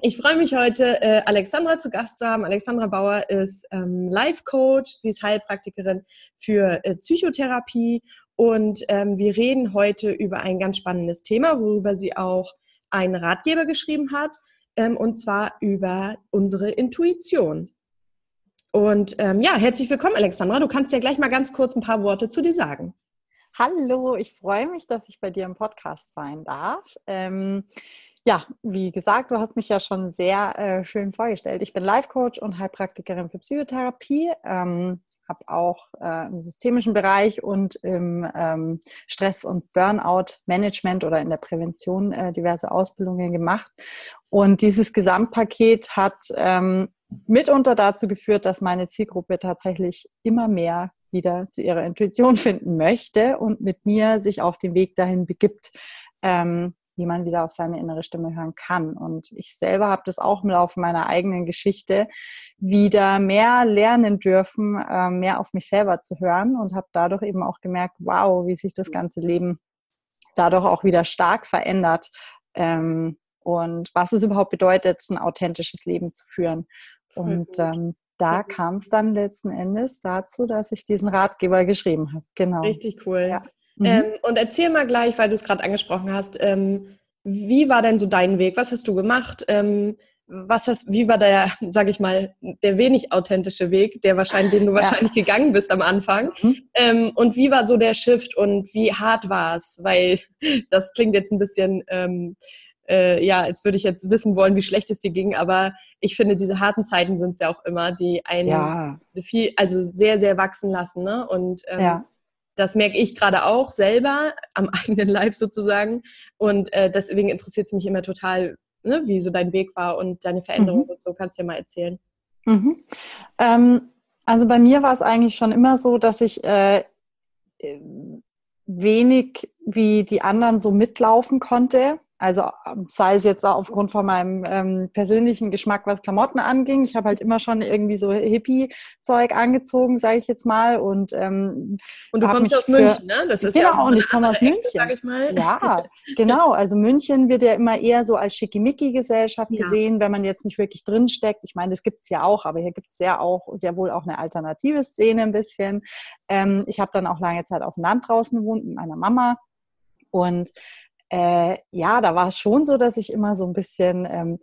Ich freue mich heute, äh, Alexandra zu Gast zu haben. Alexandra Bauer ist ähm, Life Coach, sie ist Heilpraktikerin für äh, Psychotherapie und ähm, wir reden heute über ein ganz spannendes Thema, worüber sie auch einen Ratgeber geschrieben hat, ähm, und zwar über unsere Intuition. Und ja, herzlich willkommen, Alexandra. Du kannst ja gleich mal ganz kurz ein paar Worte zu dir sagen. Hallo, ich freue mich, dass ich bei dir im Podcast sein darf. Ähm, ja, wie gesagt, du hast mich ja schon sehr äh, schön vorgestellt. Ich bin Life Coach und Heilpraktikerin für Psychotherapie, ähm, habe auch äh, im systemischen Bereich und im ähm, Stress- und Burnout-Management oder in der Prävention äh, diverse Ausbildungen gemacht. Und dieses Gesamtpaket hat ähm, mitunter dazu geführt, dass meine Zielgruppe tatsächlich immer mehr wieder zu ihrer Intuition finden möchte und mit mir sich auf den Weg dahin begibt. Ähm, wie man wieder auf seine innere Stimme hören kann. Und ich selber habe das auch im Laufe meiner eigenen Geschichte wieder mehr lernen dürfen, ähm, mehr auf mich selber zu hören und habe dadurch eben auch gemerkt, wow, wie sich das ganze Leben dadurch auch wieder stark verändert ähm, und was es überhaupt bedeutet, ein authentisches Leben zu führen. Und ähm, da kam es dann letzten Endes dazu, dass ich diesen Ratgeber geschrieben habe. Genau. Richtig cool. Ja. Mhm. Ähm, und erzähl mal gleich, weil du es gerade angesprochen hast, ähm, wie war denn so dein Weg? Was hast du gemacht? Ähm, was hast, wie war der, sag ich mal, der wenig authentische Weg, der wahrscheinlich, den du ja. wahrscheinlich gegangen bist am Anfang? Mhm. Ähm, und wie war so der Shift und wie hart war es? Weil das klingt jetzt ein bisschen, ähm, äh, ja, als würde ich jetzt wissen wollen, wie schlecht es dir ging, aber ich finde, diese harten Zeiten sind es ja auch immer, die einen ja. viel, also sehr, sehr wachsen lassen, ne? Und ähm, ja das merke ich gerade auch selber am eigenen Leib sozusagen. Und äh, deswegen interessiert es mich immer total, ne, wie so dein Weg war und deine Veränderung mhm. und so. Kannst du dir mal erzählen. Mhm. Ähm, also bei mir war es eigentlich schon immer so, dass ich äh, wenig wie die anderen so mitlaufen konnte. Also ähm, sei es jetzt auch aufgrund von meinem ähm, persönlichen Geschmack, was Klamotten anging. Ich habe halt immer schon irgendwie so Hippie-Zeug angezogen, sage ich jetzt mal. Und, ähm, und du kommst aus München, ne? Das ist genau, ja und ich komme aus München. Ecke, ich mal. Ja, genau. Also München wird ja immer eher so als Schickimicki-Gesellschaft ja. gesehen, wenn man jetzt nicht wirklich drinsteckt. Ich meine, das gibt's ja auch, aber hier gibt's ja auch sehr wohl auch eine alternative Szene ein bisschen. Ähm, ich habe dann auch lange Zeit auf dem Land draußen gewohnt mit meiner Mama. Und äh, ja, da war es schon so, dass ich immer so ein bisschen, ähm,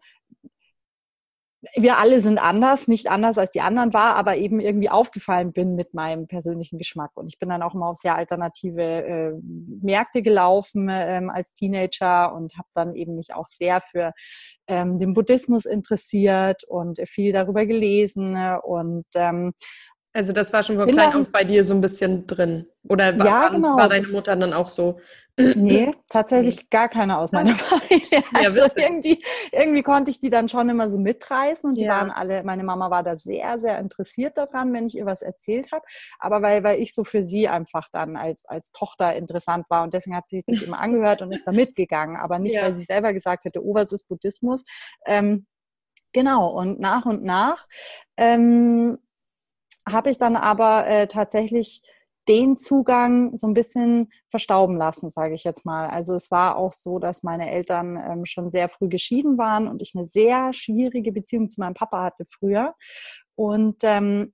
wir alle sind anders, nicht anders als die anderen war, aber eben irgendwie aufgefallen bin mit meinem persönlichen Geschmack. Und ich bin dann auch immer auf sehr alternative äh, Märkte gelaufen ähm, als Teenager und habe dann eben mich auch sehr für ähm, den Buddhismus interessiert und viel darüber gelesen und ähm, also das war schon von klein auf bei dir so ein bisschen drin. Oder war, ja, genau. war deine Mutter dann auch so? Nee, tatsächlich gar keine aus meiner Familie. Also ja, irgendwie, irgendwie konnte ich die dann schon immer so mitreißen und die ja. waren alle, meine Mama war da sehr, sehr interessiert daran, wenn ich ihr was erzählt habe. Aber weil, weil ich so für sie einfach dann als, als Tochter interessant war und deswegen hat sie sich immer angehört und ist da mitgegangen. Aber nicht, ja. weil sie selber gesagt hätte, oh, was ist Buddhismus? Ähm, genau, und nach und nach ähm, habe ich dann aber äh, tatsächlich den Zugang so ein bisschen verstauben lassen, sage ich jetzt mal. Also es war auch so, dass meine Eltern ähm, schon sehr früh geschieden waren und ich eine sehr schwierige Beziehung zu meinem Papa hatte früher. Und ähm,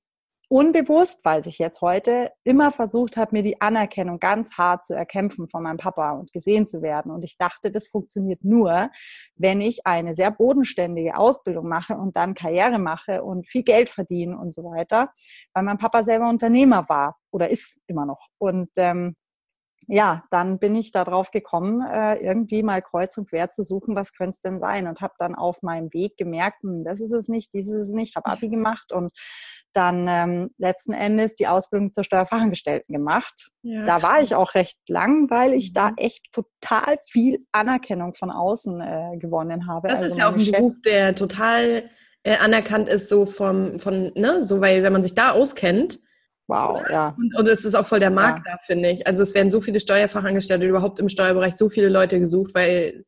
unbewusst, weiß ich jetzt heute, immer versucht habe, mir die Anerkennung ganz hart zu erkämpfen von meinem Papa und gesehen zu werden. Und ich dachte, das funktioniert nur, wenn ich eine sehr bodenständige Ausbildung mache und dann Karriere mache und viel Geld verdiene und so weiter, weil mein Papa selber Unternehmer war oder ist immer noch. Und ähm, ja, dann bin ich darauf gekommen, äh, irgendwie mal kreuz und quer zu suchen, was könnte es denn sein? Und habe dann auf meinem Weg gemerkt, hm, das ist es nicht, dieses ist es nicht, habe Abi gemacht und dann ähm, letzten Endes die Ausbildung zur Steuerfachangestellten gemacht. Ja, da war ich auch recht lang, weil ich da mhm. echt total viel Anerkennung von außen äh, gewonnen habe. Das also ist ja auch ein Chef Beruf, der total äh, anerkannt ist, so vom, von, ne, so weil wenn man sich da auskennt, Wow, ja. Und, und, es ist auch voll der Markt ja. da, finde ich. Also es werden so viele Steuerfachangestellte überhaupt im Steuerbereich so viele Leute gesucht, weil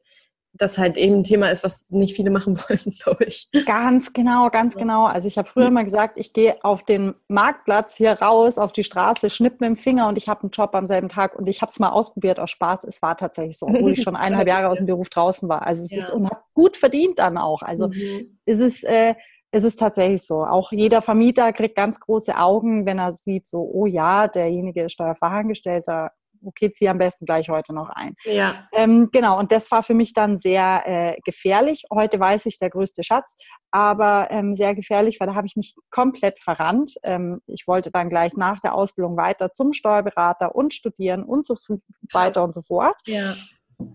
das halt eben ein Thema ist, was nicht viele machen wollen, glaube ich. Ganz genau, ganz genau. Also ich habe früher immer gesagt, ich gehe auf den Marktplatz hier raus, auf die Straße, schnipp mit dem Finger und ich habe einen Job am selben Tag und ich habe es mal ausprobiert aus Spaß. Es war tatsächlich so, obwohl ich schon eineinhalb Jahre aus dem Beruf draußen war. Also es ja. ist und habe gut verdient dann auch. Also mhm. es ist äh, es ist tatsächlich so. Auch jeder Vermieter kriegt ganz große Augen, wenn er sieht, so, oh ja, derjenige ist Steuerfachangestellter, okay, zieh am besten gleich heute noch ein. Ja. Ähm, genau, und das war für mich dann sehr äh, gefährlich. Heute weiß ich, der größte Schatz, aber ähm, sehr gefährlich, weil da habe ich mich komplett verrannt. Ähm, ich wollte dann gleich nach der Ausbildung weiter zum Steuerberater und studieren und so weiter und so fort. Ja.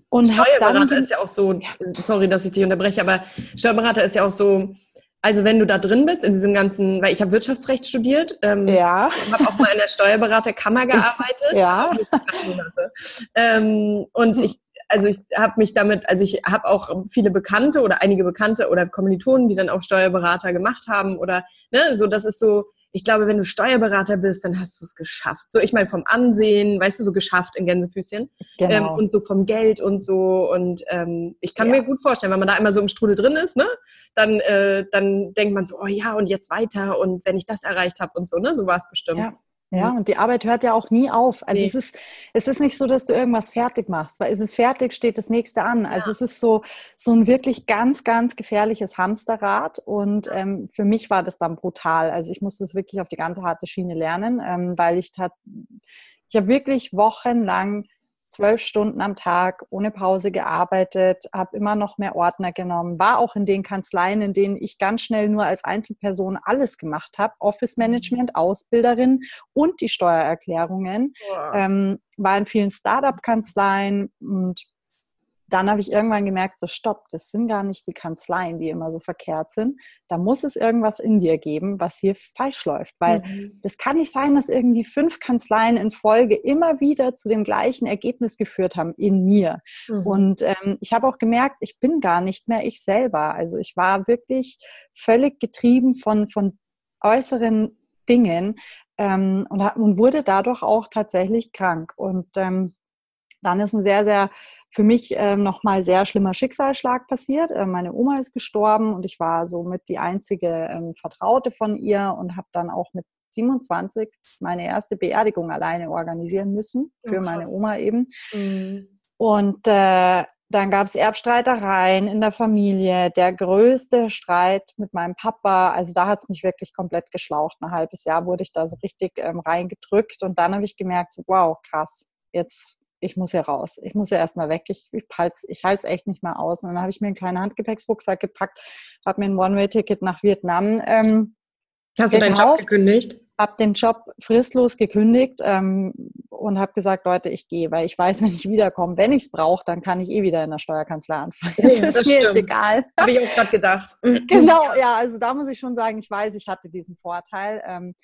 Und Steuerberater ist ja auch so, sorry, dass ich dich unterbreche, aber Steuerberater ist ja auch so, also wenn du da drin bist in diesem ganzen, weil ich habe Wirtschaftsrecht studiert, ähm, ja. habe auch mal in der Steuerberaterkammer gearbeitet, ja. Ähm, und ich, also ich habe mich damit, also ich habe auch viele Bekannte oder einige Bekannte oder Kommilitonen, die dann auch Steuerberater gemacht haben oder ne, so das ist so ich glaube, wenn du Steuerberater bist, dann hast du es geschafft. So, ich meine, vom Ansehen, weißt du, so geschafft in Gänsefüßchen. Genau. Ähm, und so vom Geld und so. Und ähm, ich kann ja. mir gut vorstellen, wenn man da einmal so im Strudel drin ist, ne, dann, äh, dann denkt man so, oh ja, und jetzt weiter und wenn ich das erreicht habe und so, ne, so war es bestimmt. Ja. Ja, und die Arbeit hört ja auch nie auf. Also nee. es ist, es ist nicht so, dass du irgendwas fertig machst, weil es ist fertig, steht das nächste an. Also ja. es ist so, so ein wirklich ganz, ganz gefährliches Hamsterrad. Und ähm, für mich war das dann brutal. Also ich musste es wirklich auf die ganze harte Schiene lernen, ähm, weil ich tat, ich habe wirklich wochenlang zwölf Stunden am Tag ohne Pause gearbeitet, habe immer noch mehr Ordner genommen, war auch in den Kanzleien, in denen ich ganz schnell nur als Einzelperson alles gemacht habe, Office mhm. Management, Ausbilderin und die Steuererklärungen, wow. ähm, war in vielen Startup-Kanzleien und dann habe ich irgendwann gemerkt, so stopp, das sind gar nicht die Kanzleien, die immer so verkehrt sind. Da muss es irgendwas in dir geben, was hier falsch läuft. Weil mhm. das kann nicht sein, dass irgendwie fünf Kanzleien in Folge immer wieder zu dem gleichen Ergebnis geführt haben in mir. Mhm. Und ähm, ich habe auch gemerkt, ich bin gar nicht mehr ich selber. Also ich war wirklich völlig getrieben von, von äußeren Dingen ähm, und, und wurde dadurch auch tatsächlich krank. Und ähm, dann ist ein sehr, sehr für mich äh, nochmal sehr schlimmer Schicksalsschlag passiert. Äh, meine Oma ist gestorben und ich war somit die einzige ähm, Vertraute von ihr und habe dann auch mit 27 meine erste Beerdigung alleine organisieren müssen oh, für oh, meine Oma eben. Mhm. Und äh, dann gab es Erbstreitereien in der Familie, der größte Streit mit meinem Papa. Also da hat es mich wirklich komplett geschlaucht. Ein halbes Jahr wurde ich da so richtig ähm, reingedrückt und dann habe ich gemerkt, so, wow, krass, jetzt ich muss ja raus. Ich muss ja erstmal weg. Ich, ich halte es ich echt nicht mehr aus. Und dann habe ich mir einen kleinen Handgepäcksrucksack gepackt, habe mir ein One-Way-Ticket nach Vietnam ähm, Hast du deinen Job gekündigt? Habe den Job fristlos gekündigt ähm, und habe gesagt, Leute, ich gehe, weil ich weiß, wenn ich wiederkomme, wenn ich es brauche, dann kann ich eh wieder in der Steuerkanzlei anfangen. Das, das ist mir jetzt egal. Habe ich auch gerade gedacht. genau, ja, also da muss ich schon sagen, ich weiß, ich hatte diesen Vorteil. Ähm,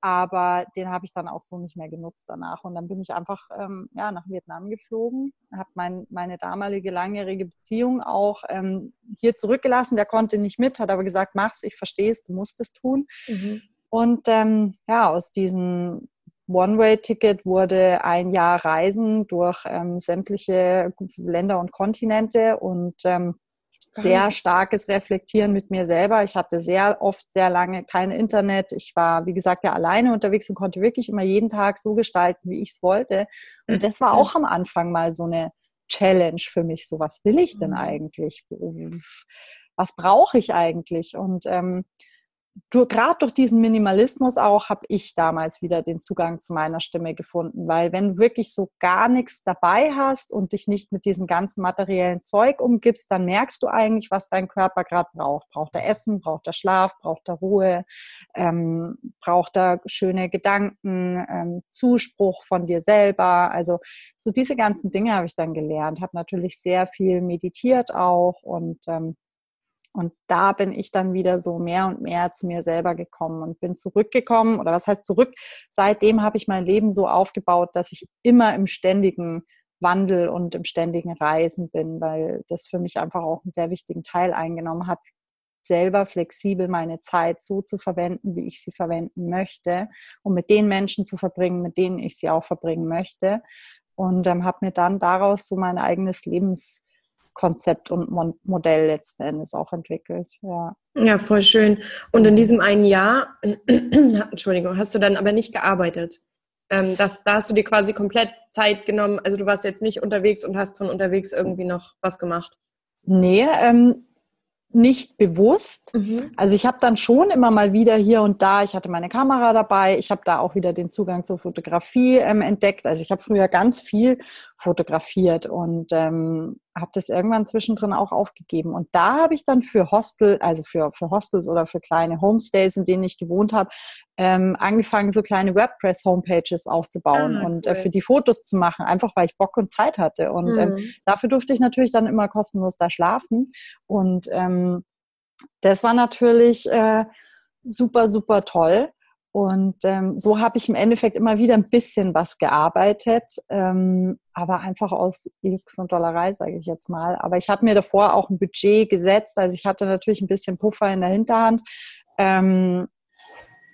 aber den habe ich dann auch so nicht mehr genutzt danach. Und dann bin ich einfach ähm, ja, nach Vietnam geflogen, habe mein, meine damalige langjährige Beziehung auch ähm, hier zurückgelassen. Der konnte nicht mit, hat aber gesagt, mach's, ich verstehe es, du musst es tun. Mhm. Und ähm, ja, aus diesem One-Way-Ticket wurde ein Jahr Reisen durch ähm, sämtliche Länder und Kontinente und ähm, sehr starkes Reflektieren mit mir selber. Ich hatte sehr oft, sehr lange kein Internet. Ich war, wie gesagt, ja alleine unterwegs und konnte wirklich immer jeden Tag so gestalten, wie ich es wollte. Und das war auch am Anfang mal so eine Challenge für mich. So, was will ich denn mhm. eigentlich? Was brauche ich eigentlich? Und ähm, gerade durch diesen Minimalismus auch habe ich damals wieder den Zugang zu meiner Stimme gefunden, weil wenn du wirklich so gar nichts dabei hast und dich nicht mit diesem ganzen materiellen Zeug umgibst, dann merkst du eigentlich, was dein Körper gerade braucht. Braucht er Essen, braucht er Schlaf, braucht er Ruhe, ähm, braucht er schöne Gedanken, ähm, Zuspruch von dir selber. Also so diese ganzen Dinge habe ich dann gelernt, habe natürlich sehr viel meditiert auch und ähm, und da bin ich dann wieder so mehr und mehr zu mir selber gekommen und bin zurückgekommen. Oder was heißt zurück? Seitdem habe ich mein Leben so aufgebaut, dass ich immer im ständigen Wandel und im ständigen Reisen bin, weil das für mich einfach auch einen sehr wichtigen Teil eingenommen hat, selber flexibel meine Zeit so zu verwenden, wie ich sie verwenden möchte und mit den Menschen zu verbringen, mit denen ich sie auch verbringen möchte. Und ähm, habe mir dann daraus so mein eigenes Lebens Konzept und Modell letzten Endes auch entwickelt. Ja, ja voll schön. Und in diesem einen Jahr, Entschuldigung, hast du dann aber nicht gearbeitet? Ähm, das, da hast du dir quasi komplett Zeit genommen. Also du warst jetzt nicht unterwegs und hast von unterwegs irgendwie noch was gemacht. Nee, ähm, nicht bewusst. Mhm. Also ich habe dann schon immer mal wieder hier und da, ich hatte meine Kamera dabei, ich habe da auch wieder den Zugang zur Fotografie ähm, entdeckt. Also ich habe früher ganz viel fotografiert und ähm, habe das irgendwann zwischendrin auch aufgegeben. Und da habe ich dann für Hostel, also für, für Hostels oder für kleine Homestays, in denen ich gewohnt habe, ähm, angefangen, so kleine WordPress-Homepages aufzubauen ah, und äh, für die Fotos zu machen, einfach weil ich Bock und Zeit hatte. Und ähm, mhm. ähm, dafür durfte ich natürlich dann immer kostenlos da schlafen. Und ähm, das war natürlich äh, super, super toll. Und ähm, so habe ich im Endeffekt immer wieder ein bisschen was gearbeitet, ähm, aber einfach aus X und Dollerei, sage ich jetzt mal. Aber ich habe mir davor auch ein Budget gesetzt, also ich hatte natürlich ein bisschen Puffer in der Hinterhand ähm,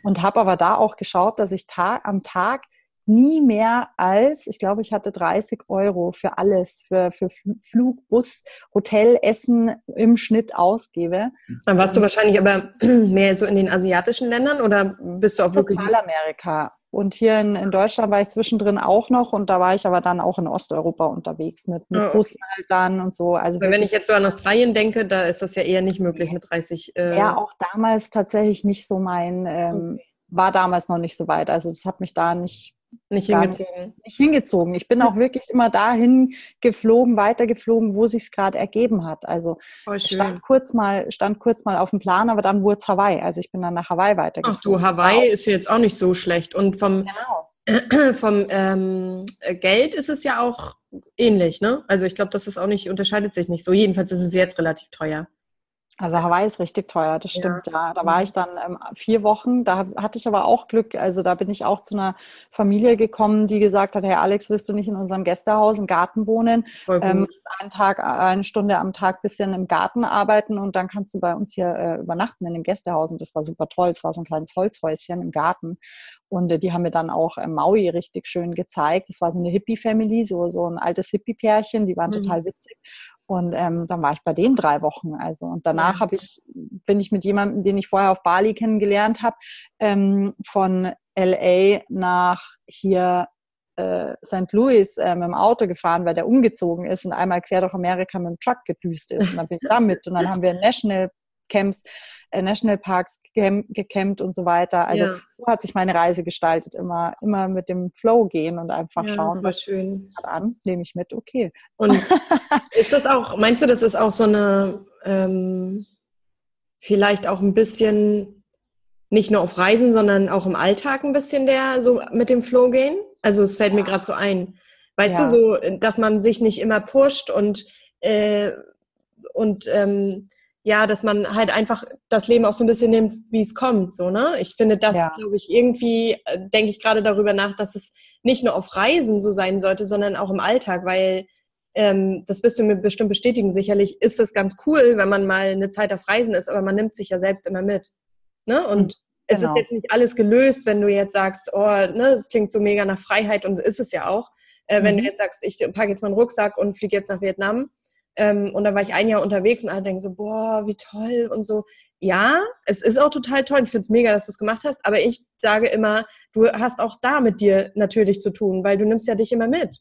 und habe aber da auch geschaut, dass ich Tag, am Tag nie mehr als, ich glaube, ich hatte 30 Euro für alles, für, für Flug, Bus, Hotel, Essen im Schnitt ausgebe. Dann warst du wahrscheinlich aber mehr so in den asiatischen Ländern oder bist du auch wirklich? Zentralamerika. Und hier in, in, Deutschland war ich zwischendrin auch noch und da war ich aber dann auch in Osteuropa unterwegs mit, mit oh, okay. Bussen halt dann und so. Also wenn ich jetzt so an Australien denke, da ist das ja eher nicht möglich mit 30. Äh ja, auch damals tatsächlich nicht so mein, ähm, okay. war damals noch nicht so weit. Also das hat mich da nicht nicht hingezogen. Nicht hingezogen. Ich bin auch wirklich immer dahin geflogen, weitergeflogen, wo sich gerade ergeben hat. Also stand kurz mal, stand kurz mal auf dem Plan, aber dann wurde es Hawaii. Also ich bin dann nach Hawaii weitergeflogen. Ach du, Hawaii wow. ist jetzt auch nicht so schlecht. Und vom, genau. vom ähm, Geld ist es ja auch ähnlich, ne? Also ich glaube, das ist auch nicht, unterscheidet sich nicht so. Jedenfalls ist es jetzt relativ teuer. Also Hawaii ist richtig teuer, das stimmt, ja. ja. Da war mhm. ich dann ähm, vier Wochen, da hatte ich aber auch Glück. Also da bin ich auch zu einer Familie gekommen, die gesagt hat, hey Alex, willst du nicht in unserem Gästehaus im Garten wohnen? Ähm, einen Tag, eine Stunde am Tag bisschen im Garten arbeiten und dann kannst du bei uns hier äh, übernachten in dem Gästehaus. Und das war super toll. Es war so ein kleines Holzhäuschen im Garten. Und äh, die haben mir dann auch äh, Maui richtig schön gezeigt. Das war so eine Hippie-Family, so, so ein altes Hippie-Pärchen, die waren mhm. total witzig. Und ähm, dann war ich bei denen drei Wochen. Also und danach ja. habe ich, bin ich mit jemandem, den ich vorher auf Bali kennengelernt habe, ähm, von LA nach hier äh, St. Louis äh, mit dem Auto gefahren, weil der umgezogen ist und einmal quer durch Amerika mit dem Truck gedüst ist. Und dann bin ich damit und dann haben wir National Camps, äh, Nationalparks gecampt und so weiter. Also ja. so hat sich meine Reise gestaltet, immer, immer mit dem Flow gehen und einfach ja, schauen, was schön an, nehme ich mit, okay. Und ist das auch, meinst du, das ist auch so eine ähm, vielleicht auch ein bisschen nicht nur auf Reisen, sondern auch im Alltag ein bisschen der so mit dem Flow gehen? Also es fällt ja. mir gerade so ein. Weißt du, so, dass man sich nicht immer pusht und äh, und ähm, ja, dass man halt einfach das Leben auch so ein bisschen nimmt, wie es kommt, so, ne? Ich finde das, ja. glaube ich, irgendwie, äh, denke ich gerade darüber nach, dass es nicht nur auf Reisen so sein sollte, sondern auch im Alltag, weil ähm, das wirst du mir bestimmt bestätigen. Sicherlich ist es ganz cool, wenn man mal eine Zeit auf Reisen ist, aber man nimmt sich ja selbst immer mit. Ne? Und mhm, es ist genau. jetzt nicht alles gelöst, wenn du jetzt sagst, oh, ne, es klingt so mega nach Freiheit und ist es ja auch. Äh, mhm. Wenn du mhm. jetzt sagst, ich packe jetzt meinen Rucksack und fliege jetzt nach Vietnam, ähm, und da war ich ein Jahr unterwegs und alle denken so, boah, wie toll und so. Ja, es ist auch total toll. Ich finde es mega, dass du es gemacht hast. Aber ich sage immer, du hast auch da mit dir natürlich zu tun, weil du nimmst ja dich immer mit.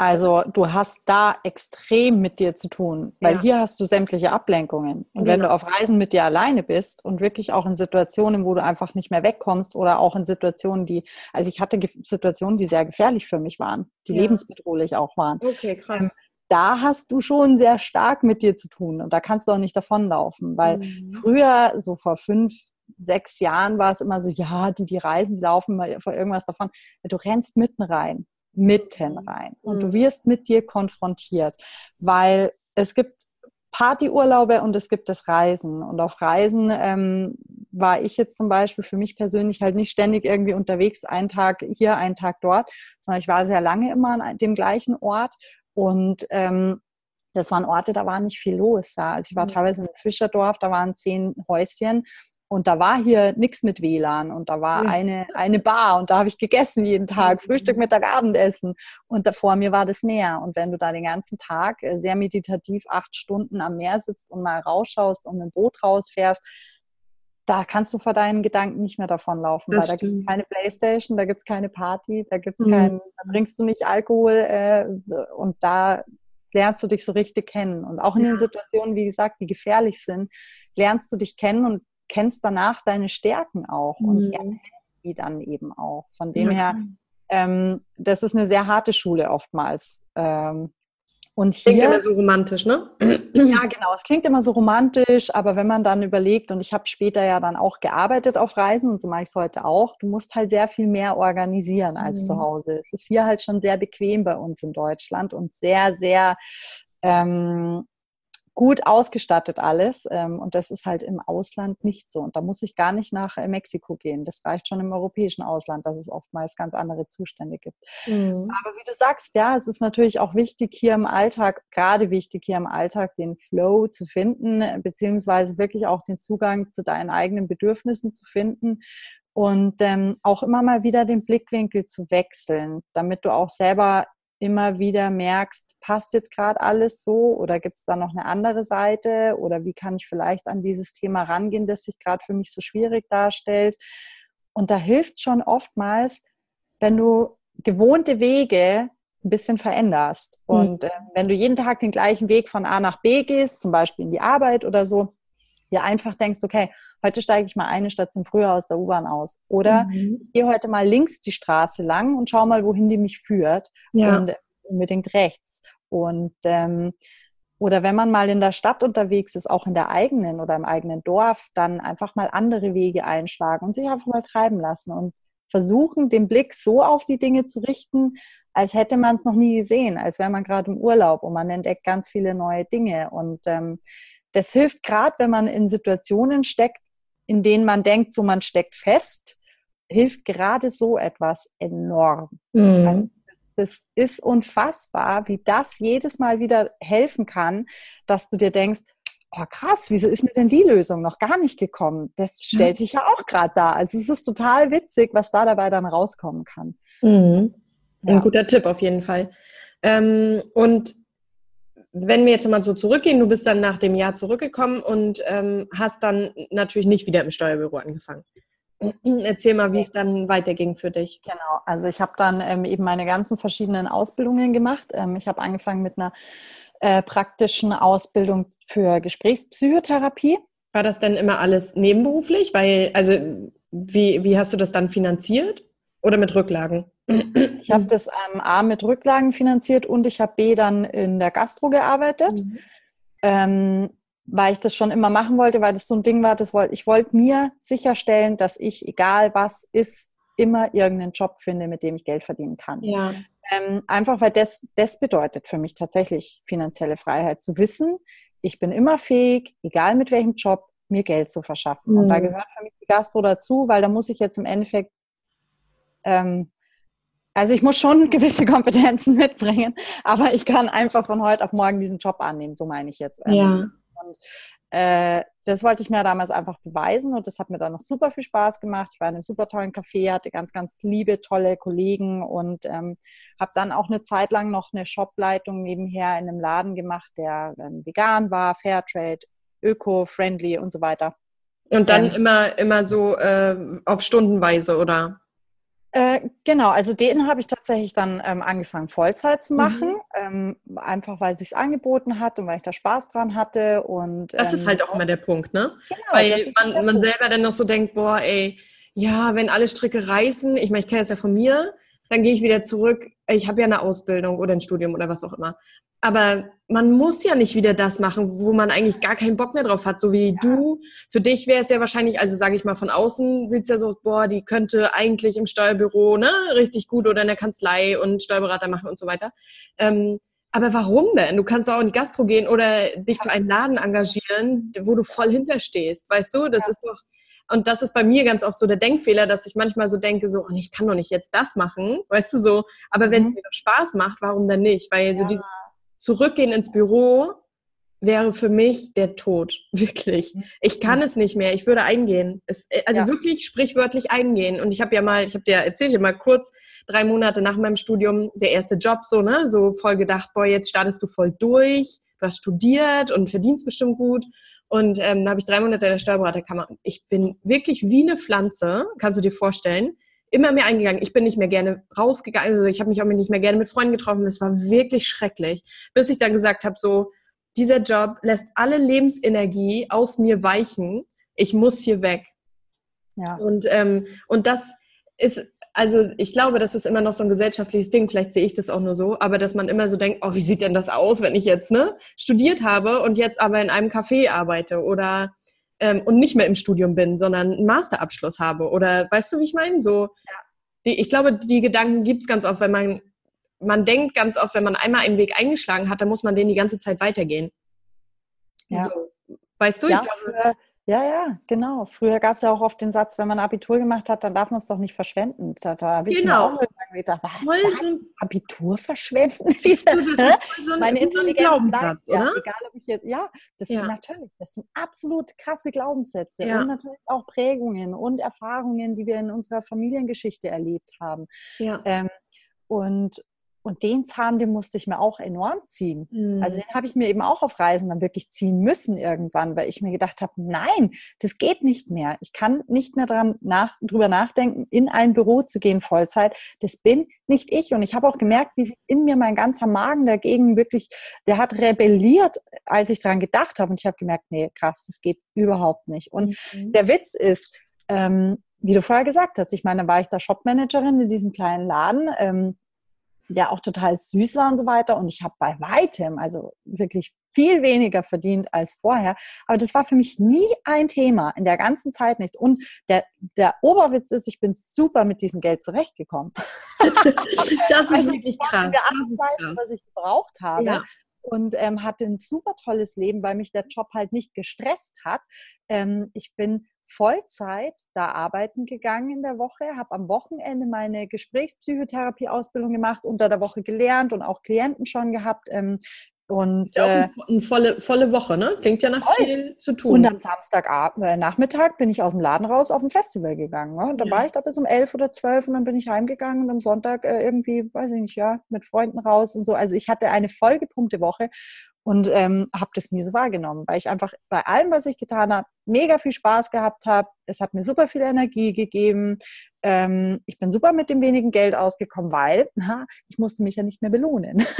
Also du hast da extrem mit dir zu tun, weil ja. hier hast du sämtliche Ablenkungen. Und genau. wenn du auf Reisen mit dir alleine bist und wirklich auch in Situationen, wo du einfach nicht mehr wegkommst oder auch in Situationen, die, also ich hatte Situationen, die sehr gefährlich für mich waren, die ja. lebensbedrohlich auch waren. Okay, krass. Ähm, da hast du schon sehr stark mit dir zu tun und da kannst du auch nicht davonlaufen, weil mhm. früher, so vor fünf, sechs Jahren war es immer so, ja, die, die reisen, die laufen mal vor irgendwas davon. Du rennst mitten rein, mitten mhm. rein und mhm. du wirst mit dir konfrontiert, weil es gibt Partyurlaube und es gibt das Reisen. Und auf Reisen ähm, war ich jetzt zum Beispiel für mich persönlich halt nicht ständig irgendwie unterwegs, einen Tag hier, einen Tag dort, sondern ich war sehr lange immer an dem gleichen Ort und ähm, das waren Orte, da war nicht viel los. Ja. Also ich war mhm. teilweise in einem Fischerdorf, da waren zehn Häuschen und da war hier nichts mit WLAN und da war eine, eine Bar und da habe ich gegessen jeden Tag, Frühstück, Mittag, Abendessen und da vor mir war das Meer. Und wenn du da den ganzen Tag äh, sehr meditativ acht Stunden am Meer sitzt und mal rausschaust und mit dem Boot rausfährst, da kannst du vor deinen Gedanken nicht mehr davonlaufen, das weil da gibt es keine Playstation, da gibt es keine Party, da gibt's mhm. kein, da trinkst du nicht Alkohol äh, und da lernst du dich so richtig kennen. Und auch in ja. den Situationen, wie gesagt, die gefährlich sind, lernst du dich kennen und kennst danach deine Stärken auch mhm. und erkennst die dann eben auch. Von dem ja. her, ähm, das ist eine sehr harte Schule oftmals. Ähm, und hier, klingt immer so romantisch, ne? Ja, genau. Es klingt immer so romantisch, aber wenn man dann überlegt, und ich habe später ja dann auch gearbeitet auf Reisen und so mache ich es heute auch, du musst halt sehr viel mehr organisieren als mhm. zu Hause. Es ist hier halt schon sehr bequem bei uns in Deutschland und sehr, sehr ähm, gut ausgestattet alles. Ähm, und das ist halt im Ausland nicht so. Und da muss ich gar nicht nach äh, Mexiko gehen. Das reicht schon im europäischen Ausland, dass es oftmals ganz andere Zustände gibt. Mhm. Aber wie du sagst, ja, es ist natürlich auch wichtig hier im Alltag, gerade wichtig hier im Alltag, den Flow zu finden, beziehungsweise wirklich auch den Zugang zu deinen eigenen Bedürfnissen zu finden und ähm, auch immer mal wieder den Blickwinkel zu wechseln, damit du auch selber immer wieder merkst, passt jetzt gerade alles so oder gibt es da noch eine andere Seite oder wie kann ich vielleicht an dieses Thema rangehen, das sich gerade für mich so schwierig darstellt. Und da hilft schon oftmals, wenn du gewohnte Wege ein bisschen veränderst. Mhm. Und äh, wenn du jeden Tag den gleichen Weg von A nach B gehst, zum Beispiel in die Arbeit oder so, dir einfach denkst, okay, heute steige ich mal eine Station früher aus der U-Bahn aus. Oder mhm. ich gehe heute mal links die Straße lang und schau mal, wohin die mich führt. Ja. Und unbedingt rechts. Und ähm, oder wenn man mal in der Stadt unterwegs ist, auch in der eigenen oder im eigenen Dorf, dann einfach mal andere Wege einschlagen und sich einfach mal treiben lassen und versuchen, den Blick so auf die Dinge zu richten, als hätte man es noch nie gesehen, als wäre man gerade im Urlaub und man entdeckt ganz viele neue Dinge. Und ähm, das hilft gerade, wenn man in Situationen steckt, in denen man denkt, so man steckt fest, hilft gerade so etwas enorm. Mhm. Also, das ist unfassbar, wie das jedes Mal wieder helfen kann, dass du dir denkst, oh krass, wieso ist mir denn die Lösung noch gar nicht gekommen? Das stellt sich ja auch gerade da. Also es ist total witzig, was da dabei dann rauskommen kann. Mhm. Ein ja. guter Tipp auf jeden Fall. Ähm, und wenn wir jetzt mal so zurückgehen, du bist dann nach dem Jahr zurückgekommen und ähm, hast dann natürlich nicht wieder im Steuerbüro angefangen. Erzähl mal, wie es dann weiterging für dich. Genau, also ich habe dann ähm, eben meine ganzen verschiedenen Ausbildungen gemacht. Ähm, ich habe angefangen mit einer äh, praktischen Ausbildung für Gesprächspsychotherapie. War das denn immer alles nebenberuflich? Weil, also wie, wie hast du das dann finanziert? Oder mit Rücklagen? Ich habe das ähm, A mit Rücklagen finanziert und ich habe B dann in der Gastro gearbeitet. Mhm. Ähm, weil ich das schon immer machen wollte, weil das so ein Ding war, das wollte, ich wollte mir sicherstellen, dass ich, egal was ist, immer irgendeinen Job finde, mit dem ich Geld verdienen kann. Ja. Ähm, einfach weil das, das bedeutet für mich tatsächlich finanzielle Freiheit, zu wissen, ich bin immer fähig, egal mit welchem Job, mir Geld zu verschaffen. Mhm. Und da mhm. gehört für mich die Gastro dazu, weil da muss ich jetzt im Endeffekt, ähm, also ich muss schon gewisse Kompetenzen mitbringen, aber ich kann einfach von heute auf morgen diesen Job annehmen, so meine ich jetzt. Ähm, ja. Und äh, das wollte ich mir damals einfach beweisen und das hat mir dann noch super viel Spaß gemacht. Ich war in einem super tollen Café, hatte ganz, ganz liebe, tolle Kollegen und ähm, habe dann auch eine Zeit lang noch eine Shopleitung nebenher in einem Laden gemacht, der ähm, vegan war, Fairtrade, öko-friendly und so weiter. Und dann ähm, immer, immer so äh, auf Stundenweise, oder? Äh, genau, also den habe ich tatsächlich dann ähm, angefangen Vollzeit zu machen, mhm. ähm, einfach weil es sich angeboten hat und weil ich da Spaß dran hatte. Und, das ist ähm, halt auch immer der Punkt, ne? Genau, weil man, man selber dann noch so denkt, boah, ey, ja, wenn alle Stricke reißen, ich meine, ich kenne das ja von mir, dann gehe ich wieder zurück. Ich habe ja eine Ausbildung oder ein Studium oder was auch immer. Aber man muss ja nicht wieder das machen, wo man eigentlich gar keinen Bock mehr drauf hat, so wie ja. du. Für dich wäre es ja wahrscheinlich, also sage ich mal von außen, sieht es ja so, boah, die könnte eigentlich im Steuerbüro ne, richtig gut oder in der Kanzlei und Steuerberater machen und so weiter. Ähm, aber warum denn? Du kannst auch in die Gastro gehen oder dich für einen Laden engagieren, wo du voll hinterstehst. Weißt du, das ja. ist doch, und das ist bei mir ganz oft so der Denkfehler, dass ich manchmal so denke, so, oh, ich kann doch nicht jetzt das machen, weißt du so. Aber mhm. wenn es mir doch Spaß macht, warum denn nicht? Weil ja. so dieses Zurückgehen ins Büro wäre für mich der Tod, wirklich. Mhm. Ich kann mhm. es nicht mehr. Ich würde eingehen. Es, äh, also ja. wirklich sprichwörtlich eingehen. Und ich habe ja mal, ich habe dir erzählt, ich mal kurz drei Monate nach meinem Studium der erste Job so ne, so voll gedacht, boah, jetzt startest du voll durch. Du hast studiert und verdienst bestimmt gut. Und ähm, da habe ich drei Monate in der Steuerberaterkammer. Ich bin wirklich wie eine Pflanze, kannst du dir vorstellen immer mehr eingegangen. Ich bin nicht mehr gerne rausgegangen, also ich habe mich auch nicht mehr gerne mit Freunden getroffen. Das war wirklich schrecklich, bis ich dann gesagt habe, so dieser Job lässt alle Lebensenergie aus mir weichen. Ich muss hier weg. Ja. Und ähm, und das ist also ich glaube, das ist immer noch so ein gesellschaftliches Ding. Vielleicht sehe ich das auch nur so, aber dass man immer so denkt, oh, wie sieht denn das aus, wenn ich jetzt ne studiert habe und jetzt aber in einem Café arbeite oder ähm, und nicht mehr im Studium bin, sondern einen Masterabschluss habe. Oder weißt du, wie ich meine? So, ja. die, ich glaube, die Gedanken gibt es ganz oft, wenn man, man denkt ganz oft, wenn man einmal einen Weg eingeschlagen hat, dann muss man den die ganze Zeit weitergehen. Ja. So, weißt du, ja, ich glaube, ja, ja, genau. Früher gab es ja auch oft den Satz, wenn man Abitur gemacht hat, dann darf man es doch nicht verschwenden. Da, da habe ich genau. mir auch irgendwann gedacht, was, was? Abitur verschwenden? du, das ist voll so ein, Meine so ein Glaubenssatz, oder? Ja, egal, ob ich jetzt, ja, das ja. sind natürlich, das sind absolut krasse Glaubenssätze ja. und natürlich auch Prägungen und Erfahrungen, die wir in unserer Familiengeschichte erlebt haben. Ja. Ähm, und und den Zahn, den musste ich mir auch enorm ziehen. Mhm. Also den habe ich mir eben auch auf Reisen dann wirklich ziehen müssen irgendwann, weil ich mir gedacht habe, nein, das geht nicht mehr. Ich kann nicht mehr dran nach, drüber nachdenken, in ein Büro zu gehen Vollzeit. Das bin nicht ich. Und ich habe auch gemerkt, wie sich in mir mein ganzer Magen dagegen wirklich, der hat rebelliert, als ich dran gedacht habe. Und ich habe gemerkt, nee, krass, das geht überhaupt nicht. Und mhm. der Witz ist, ähm, wie du vorher gesagt hast, ich meine, da war ich da Shopmanagerin in diesem kleinen Laden. Ähm, der auch total süß war und so weiter. Und ich habe bei weitem, also wirklich viel weniger verdient als vorher. Aber das war für mich nie ein Thema, in der ganzen Zeit nicht. Und der, der Oberwitz ist, ich bin super mit diesem Geld zurechtgekommen. das ist also, wirklich krass. Das ist krass. was ich gebraucht habe. Ja. Und ähm, hatte ein super tolles Leben, weil mich der Job halt nicht gestresst hat. Ähm, ich bin Vollzeit da arbeiten gegangen in der Woche, habe am Wochenende meine Gesprächspsychotherapie-Ausbildung gemacht, unter der Woche gelernt und auch Klienten schon gehabt. Ähm, und ist ja auch eine volle, volle Woche, ne? Klingt ja nach voll. viel zu tun. Und am Samstagabend, äh, Nachmittag bin ich aus dem Laden raus auf ein Festival gegangen. Ne? Und da ja. war ich da bis um elf oder zwölf und dann bin ich heimgegangen und am Sonntag äh, irgendwie, weiß ich nicht, ja, mit Freunden raus und so. Also ich hatte eine vollgepumpte Woche und ähm, habe das nie so wahrgenommen, weil ich einfach bei allem, was ich getan habe, mega viel Spaß gehabt habe. Es hat mir super viel Energie gegeben. Ähm, ich bin super mit dem wenigen Geld ausgekommen, weil na, ich musste mich ja nicht mehr belohnen.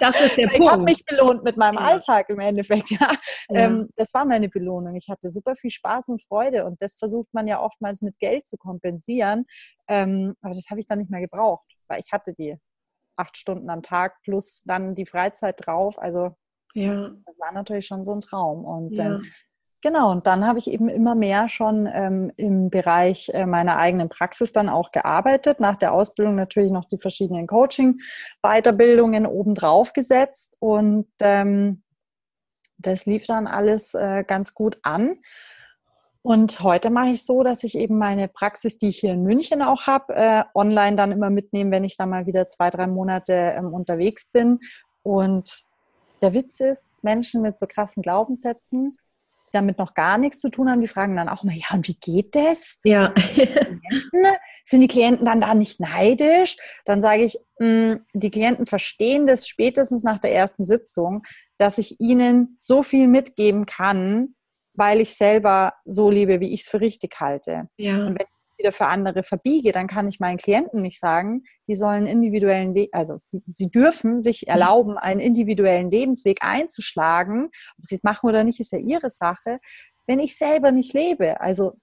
Das ist der ich Punkt. Ich habe mich belohnt mit meinem ja. Alltag im Endeffekt. Ja. ja. Ähm, das war meine Belohnung. Ich hatte super viel Spaß und Freude und das versucht man ja oftmals mit Geld zu kompensieren. Ähm, aber das habe ich dann nicht mehr gebraucht, weil ich hatte die acht Stunden am Tag plus dann die Freizeit drauf. Also ja. das war natürlich schon so ein Traum. Und ja. ähm, genau, und dann habe ich eben immer mehr schon ähm, im Bereich äh, meiner eigenen Praxis dann auch gearbeitet. Nach der Ausbildung natürlich noch die verschiedenen Coaching-Weiterbildungen obendrauf gesetzt. Und ähm, das lief dann alles äh, ganz gut an. Und heute mache ich so, dass ich eben meine Praxis, die ich hier in München auch habe, äh, online dann immer mitnehme, wenn ich da mal wieder zwei, drei Monate ähm, unterwegs bin. Und der Witz ist, Menschen mit so krassen Glaubenssätzen, die damit noch gar nichts zu tun haben, die fragen dann auch mal, ja, und wie geht das? Ja. Sind die Klienten dann da nicht neidisch? Dann sage ich, mh, hm, die Klienten verstehen das spätestens nach der ersten Sitzung, dass ich ihnen so viel mitgeben kann, weil ich selber so lebe, wie ich es für richtig halte. Ja. Und wenn ich wieder für andere verbiege, dann kann ich meinen Klienten nicht sagen, die sollen individuellen, Le also die, sie dürfen sich mhm. erlauben, einen individuellen Lebensweg einzuschlagen. Ob sie es machen oder nicht, ist ja ihre Sache. Wenn ich selber nicht lebe, also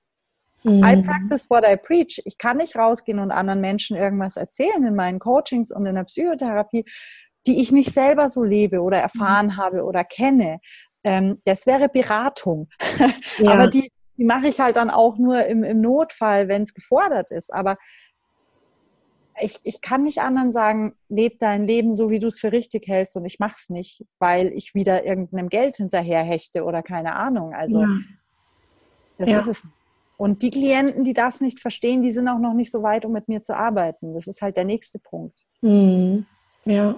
mhm. I practice what I preach. Ich kann nicht rausgehen und anderen Menschen irgendwas erzählen in meinen Coachings und in der Psychotherapie, die ich nicht selber so lebe oder erfahren mhm. habe oder kenne. Ähm, das wäre Beratung. Ja. Aber die, die mache ich halt dann auch nur im, im Notfall, wenn es gefordert ist. Aber ich, ich kann nicht anderen sagen, leb dein Leben so, wie du es für richtig hältst und ich mache es nicht, weil ich wieder irgendeinem Geld hinterher hechte oder keine Ahnung. Also ja. das ja. ist es. Und die Klienten, die das nicht verstehen, die sind auch noch nicht so weit, um mit mir zu arbeiten. Das ist halt der nächste Punkt. Mhm. Ja.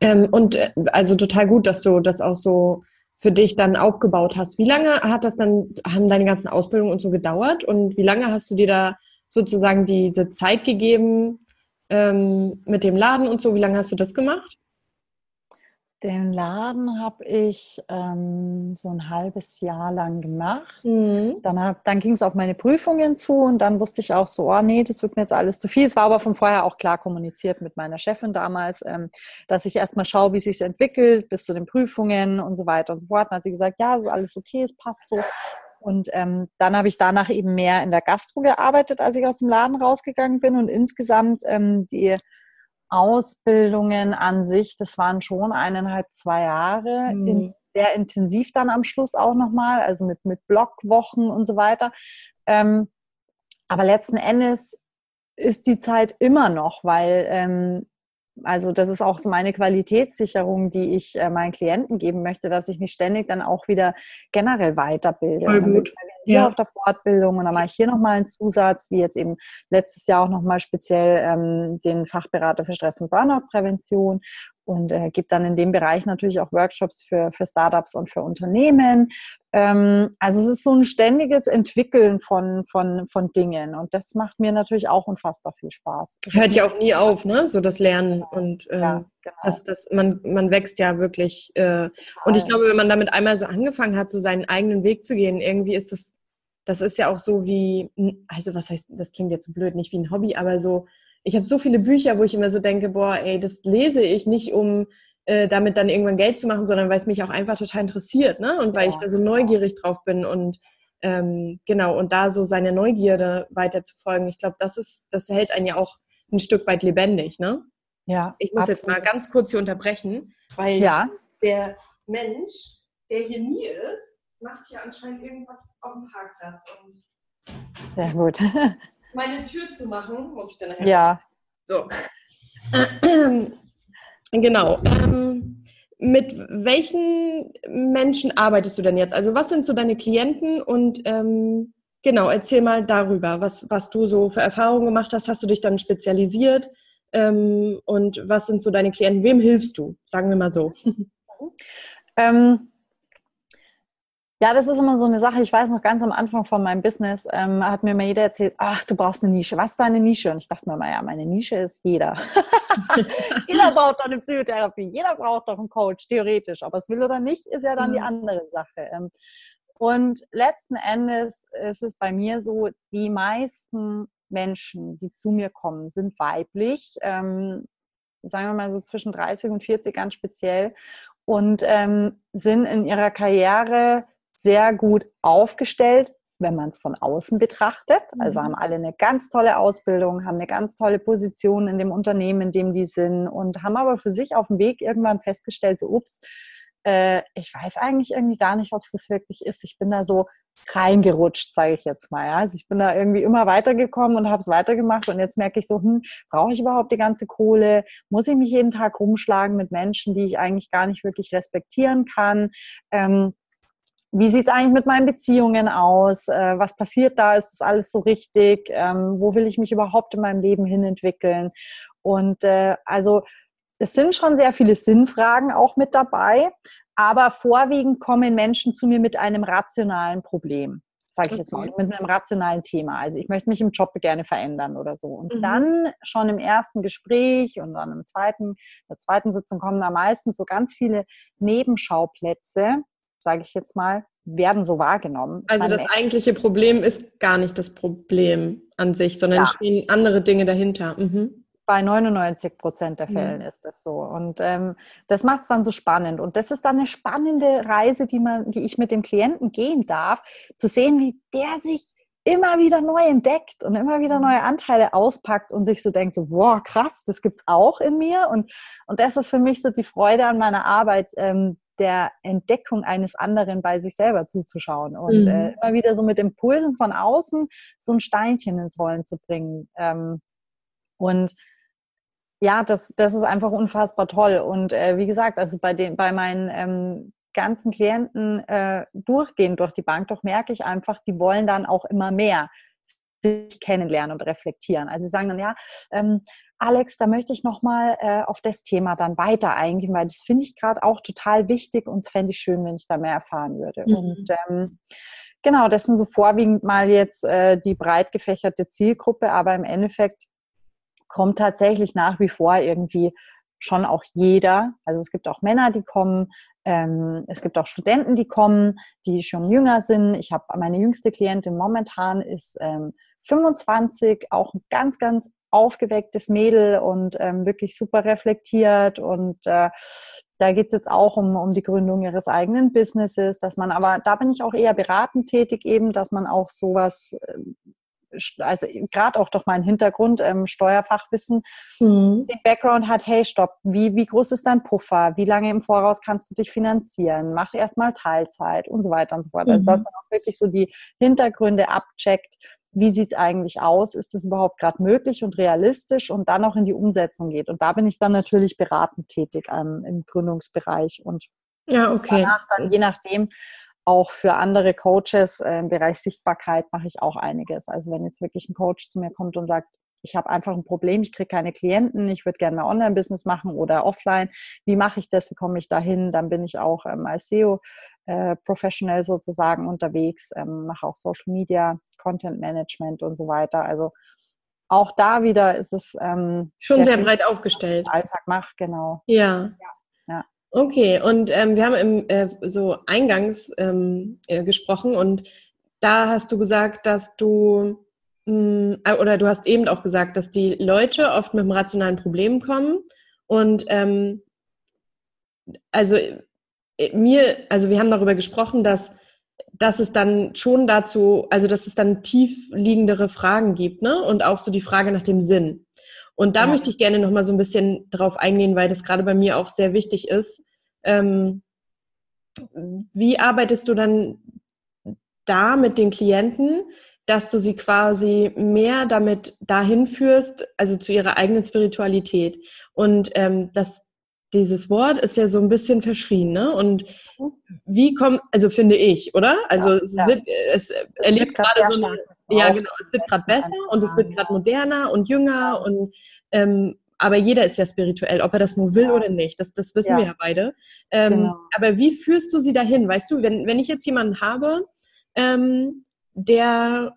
Ähm, und äh, also total gut, dass du das auch so für dich dann aufgebaut hast. Wie lange hat das dann, haben deine ganzen Ausbildungen und so gedauert und wie lange hast du dir da sozusagen diese Zeit gegeben ähm, mit dem Laden und so? Wie lange hast du das gemacht? Den Laden habe ich ähm, so ein halbes Jahr lang gemacht. Mhm. Dann, dann ging es auf meine Prüfungen zu und dann wusste ich auch so, oh nee, das wird mir jetzt alles zu viel. Es war aber von vorher auch klar kommuniziert mit meiner Chefin damals, ähm, dass ich erstmal schaue, wie sich entwickelt bis zu den Prüfungen und so weiter und so fort. Dann hat sie gesagt, ja, so alles okay, es passt so. Und ähm, dann habe ich danach eben mehr in der Gastro gearbeitet, als ich aus dem Laden rausgegangen bin. Und insgesamt ähm, die Ausbildungen an sich, das waren schon eineinhalb, zwei Jahre, mhm. in, sehr intensiv dann am Schluss auch nochmal, also mit, mit Blockwochen und so weiter. Ähm, aber letzten Endes ist die Zeit immer noch, weil ähm, also das ist auch so meine Qualitätssicherung, die ich äh, meinen Klienten geben möchte, dass ich mich ständig dann auch wieder generell weiterbilde. Voll gut. Hier ja. auf der Fortbildung und dann mache ich hier nochmal einen Zusatz, wie jetzt eben letztes Jahr auch nochmal speziell ähm, den Fachberater für Stress- und Burnout-Prävention und äh, gibt dann in dem Bereich natürlich auch Workshops für, für Startups und für Unternehmen. Ähm, also es ist so ein ständiges Entwickeln von, von, von Dingen und das macht mir natürlich auch unfassbar viel Spaß. Das Hört ja auch nie auf, ne? So das Lernen und ähm, ja, genau. das, das, man, man wächst ja wirklich. Äh, und ich glaube, wenn man damit einmal so angefangen hat, so seinen eigenen Weg zu gehen, irgendwie ist das, das ist ja auch so wie, also was heißt, das klingt jetzt so blöd, nicht wie ein Hobby, aber so ich habe so viele Bücher, wo ich immer so denke, boah, ey, das lese ich nicht, um äh, damit dann irgendwann Geld zu machen, sondern weil es mich auch einfach total interessiert, ne? Und weil ja. ich da so neugierig drauf bin und ähm, genau, und da so seine Neugierde weiter zu folgen, ich glaube, das ist, das hält einen ja auch ein Stück weit lebendig, ne? Ja. Ich muss absolut. jetzt mal ganz kurz hier unterbrechen, weil ja. der Mensch, der hier nie ist, macht hier anscheinend irgendwas auf dem Parkplatz. Sehr gut. meine Tür zu machen, muss ich dann nachher. Ja. So. genau. Ähm, mit welchen Menschen arbeitest du denn jetzt? Also was sind so deine Klienten und ähm, genau, erzähl mal darüber, was, was du so für Erfahrungen gemacht hast. Hast du dich dann spezialisiert? Ähm, und was sind so deine Klienten? Wem hilfst du? Sagen wir mal so. ähm, ja, das ist immer so eine Sache. Ich weiß noch ganz am Anfang von meinem Business, ähm, hat mir mal jeder erzählt, ach, du brauchst eine Nische. Was ist deine Nische? Und ich dachte mir mal, ja, meine Nische ist jeder. jeder braucht doch eine Psychotherapie. Jeder braucht doch einen Coach, theoretisch. Ob es will oder nicht, ist ja dann mhm. die andere Sache. Ähm, und letzten Endes ist es bei mir so, die meisten Menschen, die zu mir kommen, sind weiblich. Ähm, sagen wir mal so zwischen 30 und 40 ganz speziell und ähm, sind in ihrer Karriere sehr gut aufgestellt, wenn man es von außen betrachtet. Also mhm. haben alle eine ganz tolle Ausbildung, haben eine ganz tolle Position in dem Unternehmen, in dem die sind und haben aber für sich auf dem Weg irgendwann festgestellt, so ups, äh, ich weiß eigentlich irgendwie gar nicht, ob es das wirklich ist. Ich bin da so reingerutscht, sage ich jetzt mal. Ja? Also ich bin da irgendwie immer weitergekommen und habe es weitergemacht und jetzt merke ich so, hm, brauche ich überhaupt die ganze Kohle? Muss ich mich jeden Tag rumschlagen mit Menschen, die ich eigentlich gar nicht wirklich respektieren kann? Ähm, wie sieht es eigentlich mit meinen Beziehungen aus? Äh, was passiert da? Ist das alles so richtig? Ähm, wo will ich mich überhaupt in meinem Leben hin entwickeln? Und äh, also es sind schon sehr viele Sinnfragen auch mit dabei, aber vorwiegend kommen Menschen zu mir mit einem rationalen Problem sage ich jetzt mal, mit einem rationalen Thema. Also ich möchte mich im Job gerne verändern oder so. Und mhm. dann schon im ersten Gespräch und dann im zweiten, der zweiten Sitzung kommen da meistens so ganz viele Nebenschauplätze, sage ich jetzt mal, werden so wahrgenommen. Also das eigentliche Problem ist gar nicht das Problem an sich, sondern ja. stehen andere Dinge dahinter. Mhm. Bei 99 Prozent der Fällen mhm. ist das so. Und ähm, das macht es dann so spannend. Und das ist dann eine spannende Reise, die, man, die ich mit dem Klienten gehen darf, zu sehen, wie der sich immer wieder neu entdeckt und immer wieder neue Anteile auspackt und sich so denkt, so, wow, krass, das gibt's auch in mir. Und, und das ist für mich so die Freude an meiner Arbeit, ähm, der Entdeckung eines anderen bei sich selber zuzuschauen und mhm. äh, immer wieder so mit Impulsen von außen so ein Steinchen ins Rollen zu bringen. Ähm, und ja, das, das ist einfach unfassbar toll. Und äh, wie gesagt, also bei, den, bei meinen ähm, ganzen Klienten äh, durchgehen durch die Bank, doch merke ich einfach, die wollen dann auch immer mehr sich kennenlernen und reflektieren. Also sie sagen dann, ja, ähm, Alex, da möchte ich nochmal äh, auf das Thema dann weiter eingehen, weil das finde ich gerade auch total wichtig und es fände ich schön, wenn ich da mehr erfahren würde. Mhm. Und ähm, genau, das sind so vorwiegend mal jetzt äh, die breit gefächerte Zielgruppe, aber im Endeffekt kommt tatsächlich nach wie vor irgendwie schon auch jeder. Also es gibt auch Männer, die kommen, ähm, es gibt auch Studenten, die kommen, die schon jünger sind. Ich habe meine jüngste Klientin momentan ist ähm, 25, auch ein ganz, ganz aufgewecktes Mädel und ähm, wirklich super reflektiert. Und äh, da geht es jetzt auch um, um die Gründung ihres eigenen Businesses, dass man aber, da bin ich auch eher beratend tätig eben, dass man auch sowas ähm, also gerade auch durch meinen Hintergrund, ähm, Steuerfachwissen, mhm. den Background hat, hey, stopp, wie, wie groß ist dein Puffer? Wie lange im Voraus kannst du dich finanzieren? Mach erstmal Teilzeit und so weiter und so fort. Mhm. Also, dass mhm. man auch wirklich so die Hintergründe abcheckt, wie sieht es eigentlich aus? Ist es überhaupt gerade möglich und realistisch? Und dann auch in die Umsetzung geht. Und da bin ich dann natürlich beratend tätig ähm, im Gründungsbereich und ja, okay. danach dann je nachdem auch für andere Coaches äh, im Bereich Sichtbarkeit mache ich auch einiges. Also wenn jetzt wirklich ein Coach zu mir kommt und sagt, ich habe einfach ein Problem, ich kriege keine Klienten, ich würde gerne mal Online-Business machen oder offline. Wie mache ich das? Wie komme ich dahin? Dann bin ich auch ähm, als SEO äh, Professional sozusagen unterwegs, ähm, mache auch Social Media, Content Management und so weiter. Also auch da wieder ist es ähm, schon sehr breit aufgestellt. Alltag macht, genau. Ja. ja. ja. Okay, und ähm, wir haben im, äh, so eingangs ähm, äh, gesprochen und da hast du gesagt, dass du mh, mm, oder du hast eben auch gesagt, dass die Leute oft mit einem rationalen Problem kommen und ähm, also äh, mir, also wir haben darüber gesprochen, dass, dass es dann schon dazu, also dass es dann tiefliegendere Fragen gibt, ne? Und auch so die Frage nach dem Sinn. Und da ja. möchte ich gerne nochmal so ein bisschen drauf eingehen, weil das gerade bei mir auch sehr wichtig ist. Ähm, wie arbeitest du dann da mit den Klienten, dass du sie quasi mehr damit dahin führst, also zu ihrer eigenen Spiritualität. Und ähm, das dieses Wort ist ja so ein bisschen verschrien, ne? Und mhm. wie kommt, also finde ich, oder? Also ja, es, wird, es, es erlebt gerade so eine, ja genau, es wird gerade besser und es wird gerade moderner und jünger und ähm, aber jeder ist ja spirituell, ob er das nur will ja. oder nicht. Das, das wissen ja. wir ja beide. Ähm, genau. Aber wie führst du sie dahin? Weißt du, wenn, wenn ich jetzt jemanden habe, ähm, der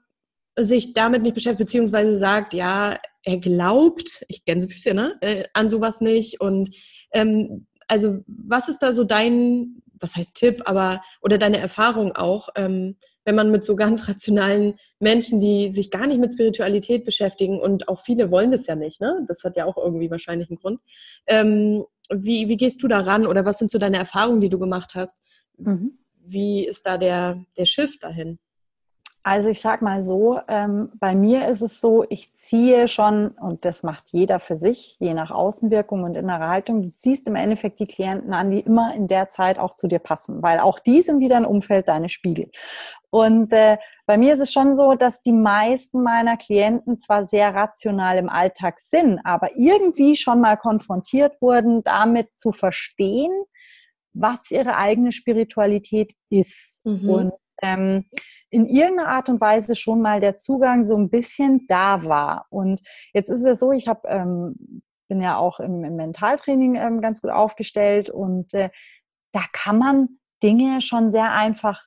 sich damit nicht beschäftigt, beziehungsweise sagt, ja, er glaubt, ich Gänsefüße, ne, äh, an sowas nicht und ähm, also was ist da so dein, was heißt Tipp, aber oder deine Erfahrung auch, ähm, wenn man mit so ganz rationalen Menschen, die sich gar nicht mit Spiritualität beschäftigen und auch viele wollen das ja nicht, ne? Das hat ja auch irgendwie wahrscheinlich einen Grund. Ähm, wie, wie gehst du da ran oder was sind so deine Erfahrungen, die du gemacht hast? Mhm. Wie ist da der, der Shift dahin? Also ich sag mal so, ähm, bei mir ist es so, ich ziehe schon, und das macht jeder für sich, je nach Außenwirkung und innerer Haltung, du ziehst im Endeffekt die Klienten an, die immer in der Zeit auch zu dir passen, weil auch die sind wieder ein Umfeld deine Spiegel. Und äh, bei mir ist es schon so, dass die meisten meiner Klienten zwar sehr rational im Alltag sind, aber irgendwie schon mal konfrontiert wurden, damit zu verstehen, was ihre eigene Spiritualität ist. Mhm. Und ähm, in irgendeiner Art und Weise schon mal der Zugang so ein bisschen da war. Und jetzt ist es so, ich habe ähm, bin ja auch im, im Mentaltraining ähm, ganz gut aufgestellt und äh, da kann man Dinge schon sehr einfach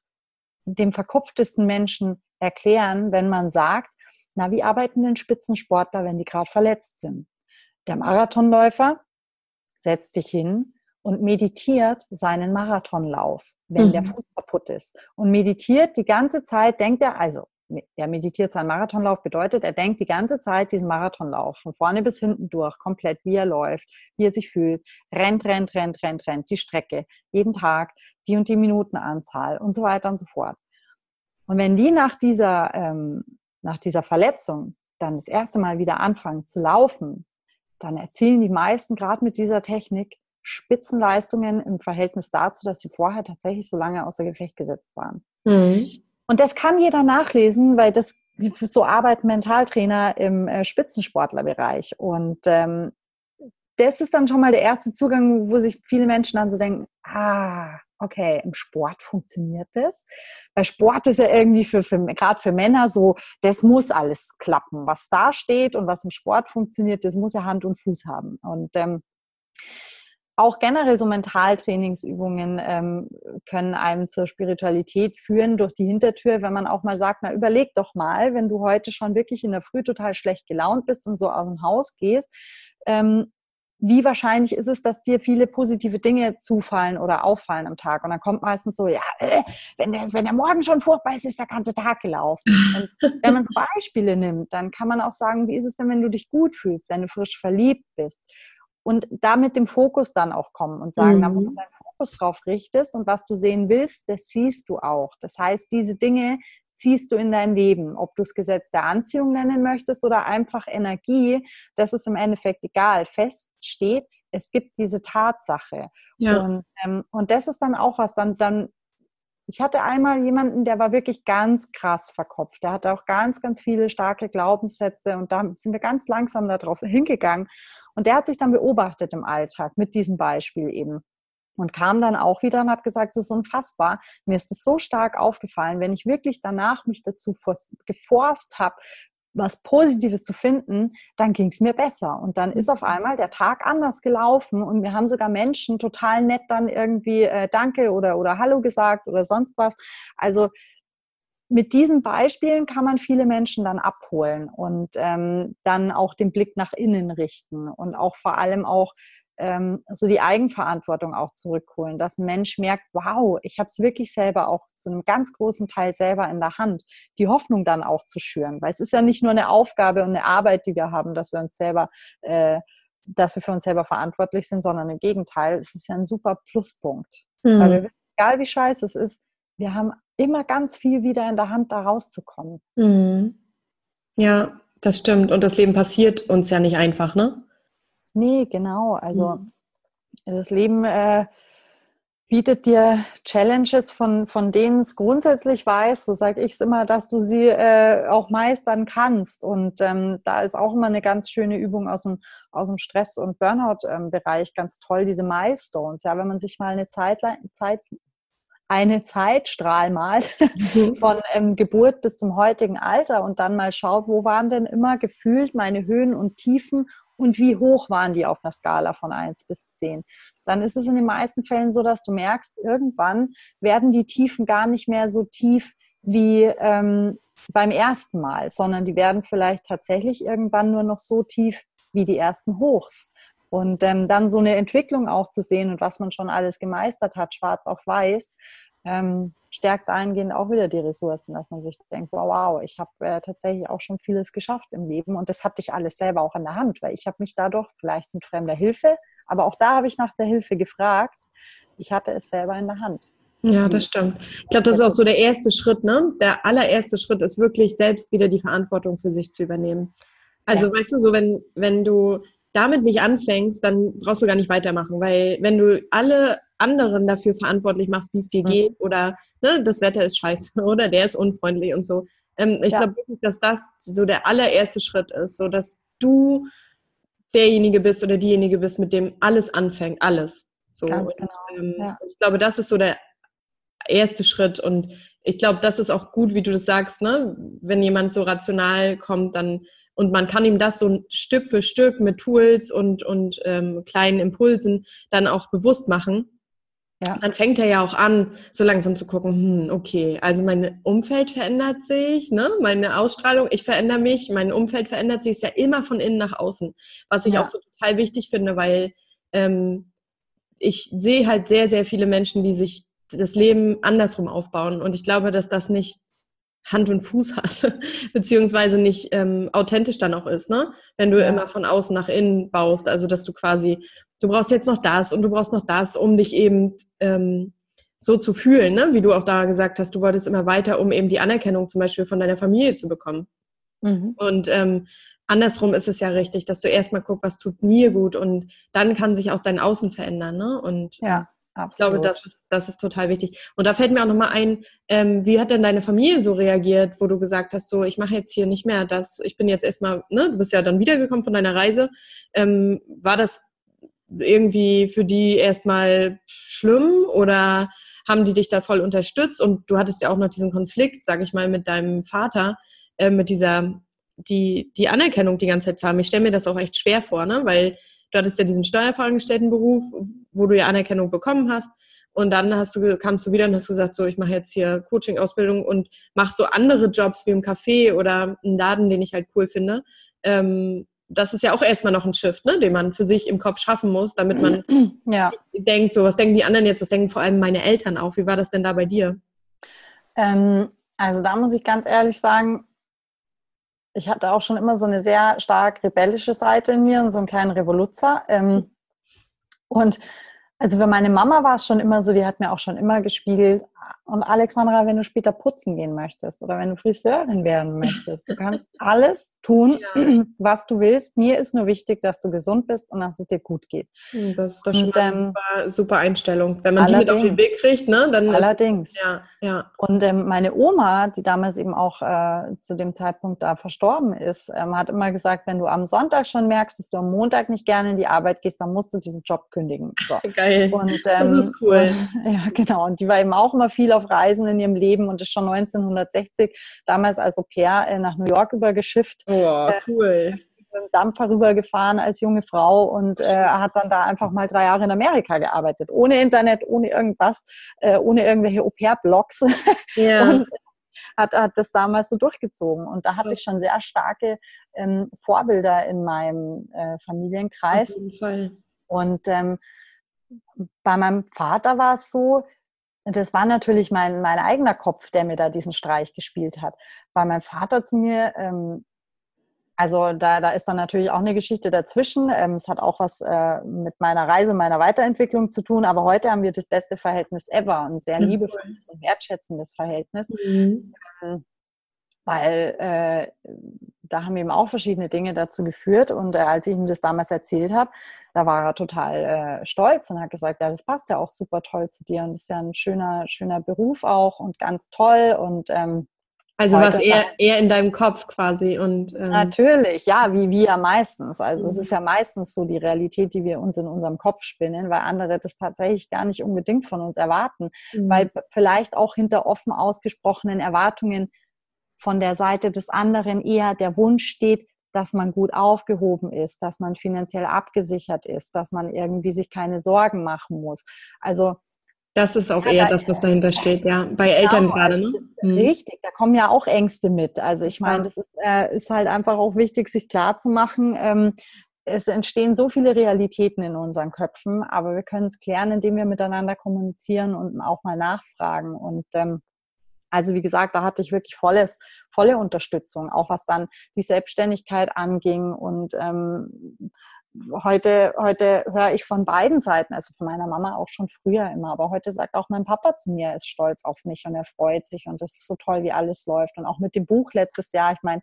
dem verkopftesten Menschen erklären, wenn man sagt, na, wie arbeiten denn Spitzensportler, wenn die gerade verletzt sind? Der Marathonläufer setzt sich hin und meditiert seinen Marathonlauf, wenn mhm. der Fuß kaputt ist. Und meditiert die ganze Zeit, denkt er, also er meditiert seinen Marathonlauf, bedeutet, er denkt die ganze Zeit diesen Marathonlauf von vorne bis hinten durch, komplett, wie er läuft, wie er sich fühlt, rennt, rennt, rennt, rennt, rennt, die Strecke, jeden Tag, die und die Minutenanzahl und so weiter und so fort. Und wenn die nach dieser, ähm, nach dieser Verletzung dann das erste Mal wieder anfangen zu laufen, dann erzielen die meisten gerade mit dieser Technik Spitzenleistungen im Verhältnis dazu, dass sie vorher tatsächlich so lange außer Gefecht gesetzt waren. Mhm. Und das kann jeder nachlesen, weil das so arbeiten Mentaltrainer im äh, Spitzensportlerbereich. Und ähm, das ist dann schon mal der erste Zugang, wo sich viele Menschen dann so denken, ah, okay, im Sport funktioniert das. Bei Sport ist ja irgendwie für, für gerade für Männer so, das muss alles klappen. Was da steht und was im Sport funktioniert, das muss ja Hand und Fuß haben. Und ähm, auch generell so Mentaltrainingsübungen ähm, können einem zur Spiritualität führen durch die Hintertür, wenn man auch mal sagt, na überleg doch mal, wenn du heute schon wirklich in der Früh total schlecht gelaunt bist und so aus dem Haus gehst, ähm, wie wahrscheinlich ist es, dass dir viele positive Dinge zufallen oder auffallen am Tag? Und dann kommt meistens so, ja, äh, wenn, der, wenn der Morgen schon furchtbar ist, ist der ganze Tag gelaufen. Und wenn man so Beispiele nimmt, dann kann man auch sagen, wie ist es denn, wenn du dich gut fühlst, wenn du frisch verliebt bist? Und da mit dem Fokus dann auch kommen und sagen, mhm. wo du deinen Fokus drauf richtest und was du sehen willst, das siehst du auch. Das heißt, diese Dinge ziehst du in dein Leben. Ob du es Gesetz der Anziehung nennen möchtest oder einfach Energie, das ist im Endeffekt egal. Fest steht, es gibt diese Tatsache. Ja. Und, ähm, und das ist dann auch was, dann, dann ich hatte einmal jemanden, der war wirklich ganz krass verkopft. Der hatte auch ganz, ganz viele starke Glaubenssätze und da sind wir ganz langsam darauf hingegangen. Und der hat sich dann beobachtet im Alltag mit diesem Beispiel eben und kam dann auch wieder und hat gesagt, es ist unfassbar. Mir ist es so stark aufgefallen, wenn ich wirklich danach mich dazu geforst habe, was Positives zu finden, dann ging es mir besser. Und dann ist auf mhm. einmal der Tag anders gelaufen und mir haben sogar Menschen total nett dann irgendwie äh, Danke oder, oder Hallo gesagt oder sonst was. Also mit diesen Beispielen kann man viele Menschen dann abholen und ähm, dann auch den Blick nach innen richten und auch vor allem auch ähm, so die Eigenverantwortung auch zurückholen, dass ein Mensch merkt, wow, ich habe es wirklich selber auch zu einem ganz großen Teil selber in der Hand, die Hoffnung dann auch zu schüren. Weil es ist ja nicht nur eine Aufgabe und eine Arbeit, die wir haben, dass wir uns selber, äh, dass wir für uns selber verantwortlich sind, sondern im Gegenteil, es ist ja ein super Pluspunkt. Mhm. Weil wir wissen, egal wie scheiße es ist, wir haben immer ganz viel wieder in der Hand, da rauszukommen. Mhm. Ja, das stimmt. Und das Leben passiert uns ja nicht einfach, ne? Nee, genau. Also mhm. das Leben äh, bietet dir Challenges, von, von denen es grundsätzlich weiß, so sage ich es immer, dass du sie äh, auch meistern kannst. Und ähm, da ist auch immer eine ganz schöne Übung aus dem, aus dem Stress- und Burnout-Bereich ganz toll, diese Milestones. Ja, wenn man sich mal eine Zeit, Zeit eine Zeitstrahl malt mhm. von ähm, Geburt bis zum heutigen Alter und dann mal schaut, wo waren denn immer gefühlt meine Höhen und Tiefen und wie hoch waren die auf einer Skala von 1 bis 10. Dann ist es in den meisten Fällen so, dass du merkst, irgendwann werden die Tiefen gar nicht mehr so tief wie ähm, beim ersten Mal, sondern die werden vielleicht tatsächlich irgendwann nur noch so tief wie die ersten Hochs. Und ähm, dann so eine Entwicklung auch zu sehen und was man schon alles gemeistert hat, schwarz auf weiß, ähm, stärkt dahingehend auch wieder die Ressourcen, dass man sich denkt, wow, wow ich habe äh, tatsächlich auch schon vieles geschafft im Leben und das hatte ich alles selber auch in der Hand, weil ich habe mich dadurch vielleicht mit fremder Hilfe, aber auch da habe ich nach der Hilfe gefragt. Ich hatte es selber in der Hand. Ja, das stimmt. Ich glaube, das ist auch so der erste Schritt, ne? Der allererste Schritt ist wirklich selbst wieder die Verantwortung für sich zu übernehmen. Also, ja. weißt du, so wenn, wenn du damit nicht anfängst, dann brauchst du gar nicht weitermachen, weil wenn du alle anderen dafür verantwortlich machst, wie es dir mhm. geht oder ne, das Wetter ist scheiße oder der ist unfreundlich und so. Ähm, ich ja. glaube wirklich, dass das so der allererste Schritt ist, so dass du derjenige bist oder diejenige bist, mit dem alles anfängt, alles. So. Ganz genau. Und, ähm, ja. Ich glaube, das ist so der erste Schritt und ich glaube, das ist auch gut, wie du das sagst, ne? Wenn jemand so rational kommt, dann und man kann ihm das so Stück für Stück mit Tools und, und ähm, kleinen Impulsen dann auch bewusst machen. Ja. Dann fängt er ja auch an, so langsam zu gucken, hm, okay, also mein Umfeld verändert sich, ne? meine Ausstrahlung, ich verändere mich, mein Umfeld verändert sich, ist ja immer von innen nach außen, was ich ja. auch so total wichtig finde, weil ähm, ich sehe halt sehr, sehr viele Menschen, die sich das Leben andersrum aufbauen und ich glaube, dass das nicht Hand und Fuß hat, beziehungsweise nicht ähm, authentisch dann auch ist, ne? Wenn du ja. immer von außen nach innen baust, also dass du quasi, du brauchst jetzt noch das und du brauchst noch das, um dich eben ähm, so zu fühlen, ne? Wie du auch da gesagt hast, du wolltest immer weiter, um eben die Anerkennung zum Beispiel von deiner Familie zu bekommen. Mhm. Und ähm, andersrum ist es ja richtig, dass du erstmal guckst, was tut mir gut und dann kann sich auch dein Außen verändern, ne? Und ja. Absolut. Ich glaube, das ist, das ist total wichtig. Und da fällt mir auch nochmal ein, ähm, wie hat denn deine Familie so reagiert, wo du gesagt hast, so, ich mache jetzt hier nicht mehr das, ich bin jetzt erstmal, ne, du bist ja dann wiedergekommen von deiner Reise. Ähm, war das irgendwie für die erstmal schlimm oder haben die dich da voll unterstützt und du hattest ja auch noch diesen Konflikt, sag ich mal, mit deinem Vater, äh, mit dieser, die, die Anerkennung die ganze Zeit zu haben. Ich stelle mir das auch echt schwer vor, ne? weil du hattest ja diesen Steuerfachangestelltenberuf, wo du ja Anerkennung bekommen hast. Und dann hast du, kamst du wieder und hast gesagt, so, ich mache jetzt hier Coaching-Ausbildung und mache so andere Jobs wie im Café oder einen Laden, den ich halt cool finde. Ähm, das ist ja auch erstmal noch ein Shift, ne, den man für sich im Kopf schaffen muss, damit man ja. denkt, so, was denken die anderen jetzt, was denken vor allem meine Eltern auch? Wie war das denn da bei dir? Ähm, also da muss ich ganz ehrlich sagen, ich hatte auch schon immer so eine sehr stark rebellische Seite in mir und so einen kleinen Revoluzer. Ähm, und also für meine Mama war es schon immer so, die hat mir auch schon immer gespiegelt, und Alexandra, wenn du später putzen gehen möchtest oder wenn du Friseurin werden möchtest, du kannst alles tun, ja. was du willst. Mir ist nur wichtig, dass du gesund bist und dass es dir gut geht. Das ist doch schon und, eine ähm, super, super, Einstellung. Wenn man die mit auf den Weg kriegt, ne, dann Allerdings. Ist, ja, ja. Und ähm, meine Oma, die damals eben auch äh, zu dem Zeitpunkt da verstorben ist, ähm, hat immer gesagt, wenn du am Sonntag schon merkst, dass du am Montag nicht gerne in die Arbeit gehst, dann musst du diesen Job kündigen. So. Geil. Und, das ist cool. Und, ja, genau. Und die war eben auch immer viel auf Reisen in ihrem Leben und ist schon 1960 damals als Au pair äh, nach New York übergeschifft. Oh, äh, cool. Mit dem Dampfer rübergefahren als junge Frau und äh, hat dann da einfach mal drei Jahre in Amerika gearbeitet. Ohne Internet, ohne irgendwas, äh, ohne irgendwelche Au-pair-Blogs. Ja. und hat, hat das damals so durchgezogen. Und da hatte ich schon sehr starke ähm, Vorbilder in meinem äh, Familienkreis. Auf jeden Fall. Und ähm, bei meinem Vater war es so, das war natürlich mein, mein eigener Kopf, der mir da diesen Streich gespielt hat. Weil mein Vater zu mir, ähm, also da, da ist dann natürlich auch eine Geschichte dazwischen. Ähm, es hat auch was äh, mit meiner Reise, meiner Weiterentwicklung zu tun. Aber heute haben wir das beste Verhältnis ever und sehr liebevolles und wertschätzendes Verhältnis. Mhm. Ähm, weil äh, da haben eben auch verschiedene Dinge dazu geführt. Und äh, als ich ihm das damals erzählt habe, da war er total äh, stolz und hat gesagt, ja, das passt ja auch super toll zu dir und das ist ja ein schöner, schöner Beruf auch und ganz toll. Und ähm, also was eher, eher in deinem Kopf quasi und ähm natürlich, ja, wie wir meistens. Also mhm. es ist ja meistens so die Realität, die wir uns in unserem Kopf spinnen, weil andere das tatsächlich gar nicht unbedingt von uns erwarten, mhm. weil vielleicht auch hinter offen ausgesprochenen Erwartungen von der Seite des anderen eher der Wunsch steht, dass man gut aufgehoben ist, dass man finanziell abgesichert ist, dass man irgendwie sich keine Sorgen machen muss. Also das ist auch ja, eher das, was dahinter steht, ja. Bei Eltern genau, gerade, ne? Mhm. Richtig, da kommen ja auch Ängste mit. Also ich meine, das ist, äh, ist, halt einfach auch wichtig, sich klar zu machen. Ähm, es entstehen so viele Realitäten in unseren Köpfen, aber wir können es klären, indem wir miteinander kommunizieren und auch mal nachfragen. Und ähm, also wie gesagt, da hatte ich wirklich volles, volle Unterstützung, auch was dann die Selbstständigkeit anging. Und ähm, heute, heute höre ich von beiden Seiten, also von meiner Mama auch schon früher immer, aber heute sagt auch mein Papa zu mir, er ist stolz auf mich und er freut sich und das ist so toll, wie alles läuft. Und auch mit dem Buch letztes Jahr, ich meine,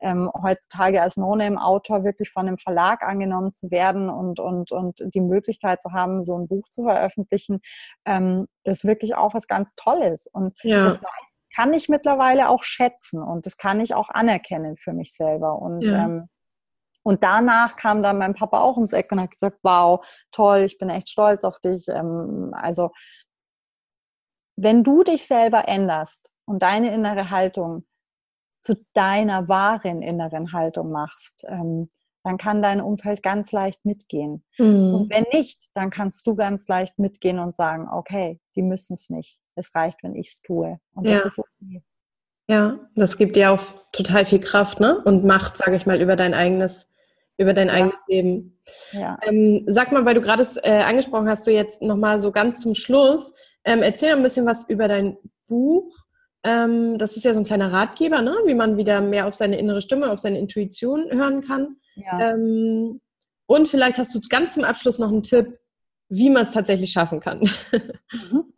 ähm, heutzutage als No-Name-Autor wirklich von einem Verlag angenommen zu werden und, und, und die Möglichkeit zu haben, so ein Buch zu veröffentlichen, ähm, ist wirklich auch was ganz Tolles. Und ja. das weiß kann ich mittlerweile auch schätzen und das kann ich auch anerkennen für mich selber. Und, ja. ähm, und danach kam dann mein Papa auch ums Eck und hat gesagt, wow, toll, ich bin echt stolz auf dich. Ähm, also wenn du dich selber änderst und deine innere Haltung zu deiner wahren inneren Haltung machst, ähm, dann kann dein Umfeld ganz leicht mitgehen. Mhm. Und wenn nicht, dann kannst du ganz leicht mitgehen und sagen, okay, die müssen es nicht. Es reicht, wenn ich es tue. Und das ist okay. Ja, das gibt dir auch total viel Kraft, ne? Und Macht, sage ich mal, über dein eigenes, über dein ja. eigenes Leben. Ja. Ähm, sag mal, weil du gerade es äh, angesprochen hast, du jetzt nochmal so ganz zum Schluss, ähm, erzähl ein bisschen was über dein Buch. Ähm, das ist ja so ein kleiner Ratgeber, ne? wie man wieder mehr auf seine innere Stimme, auf seine Intuition hören kann. Ja. Ähm, und vielleicht hast du ganz zum Abschluss noch einen Tipp, wie man es tatsächlich schaffen kann. Mhm.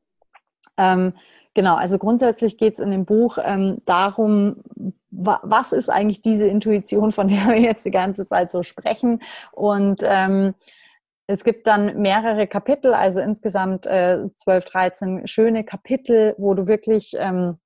Ähm, genau, also grundsätzlich geht es in dem Buch ähm, darum, wa was ist eigentlich diese Intuition, von der wir jetzt die ganze Zeit so sprechen. Und ähm, es gibt dann mehrere Kapitel, also insgesamt äh, 12, 13 schöne Kapitel, wo du wirklich ähm,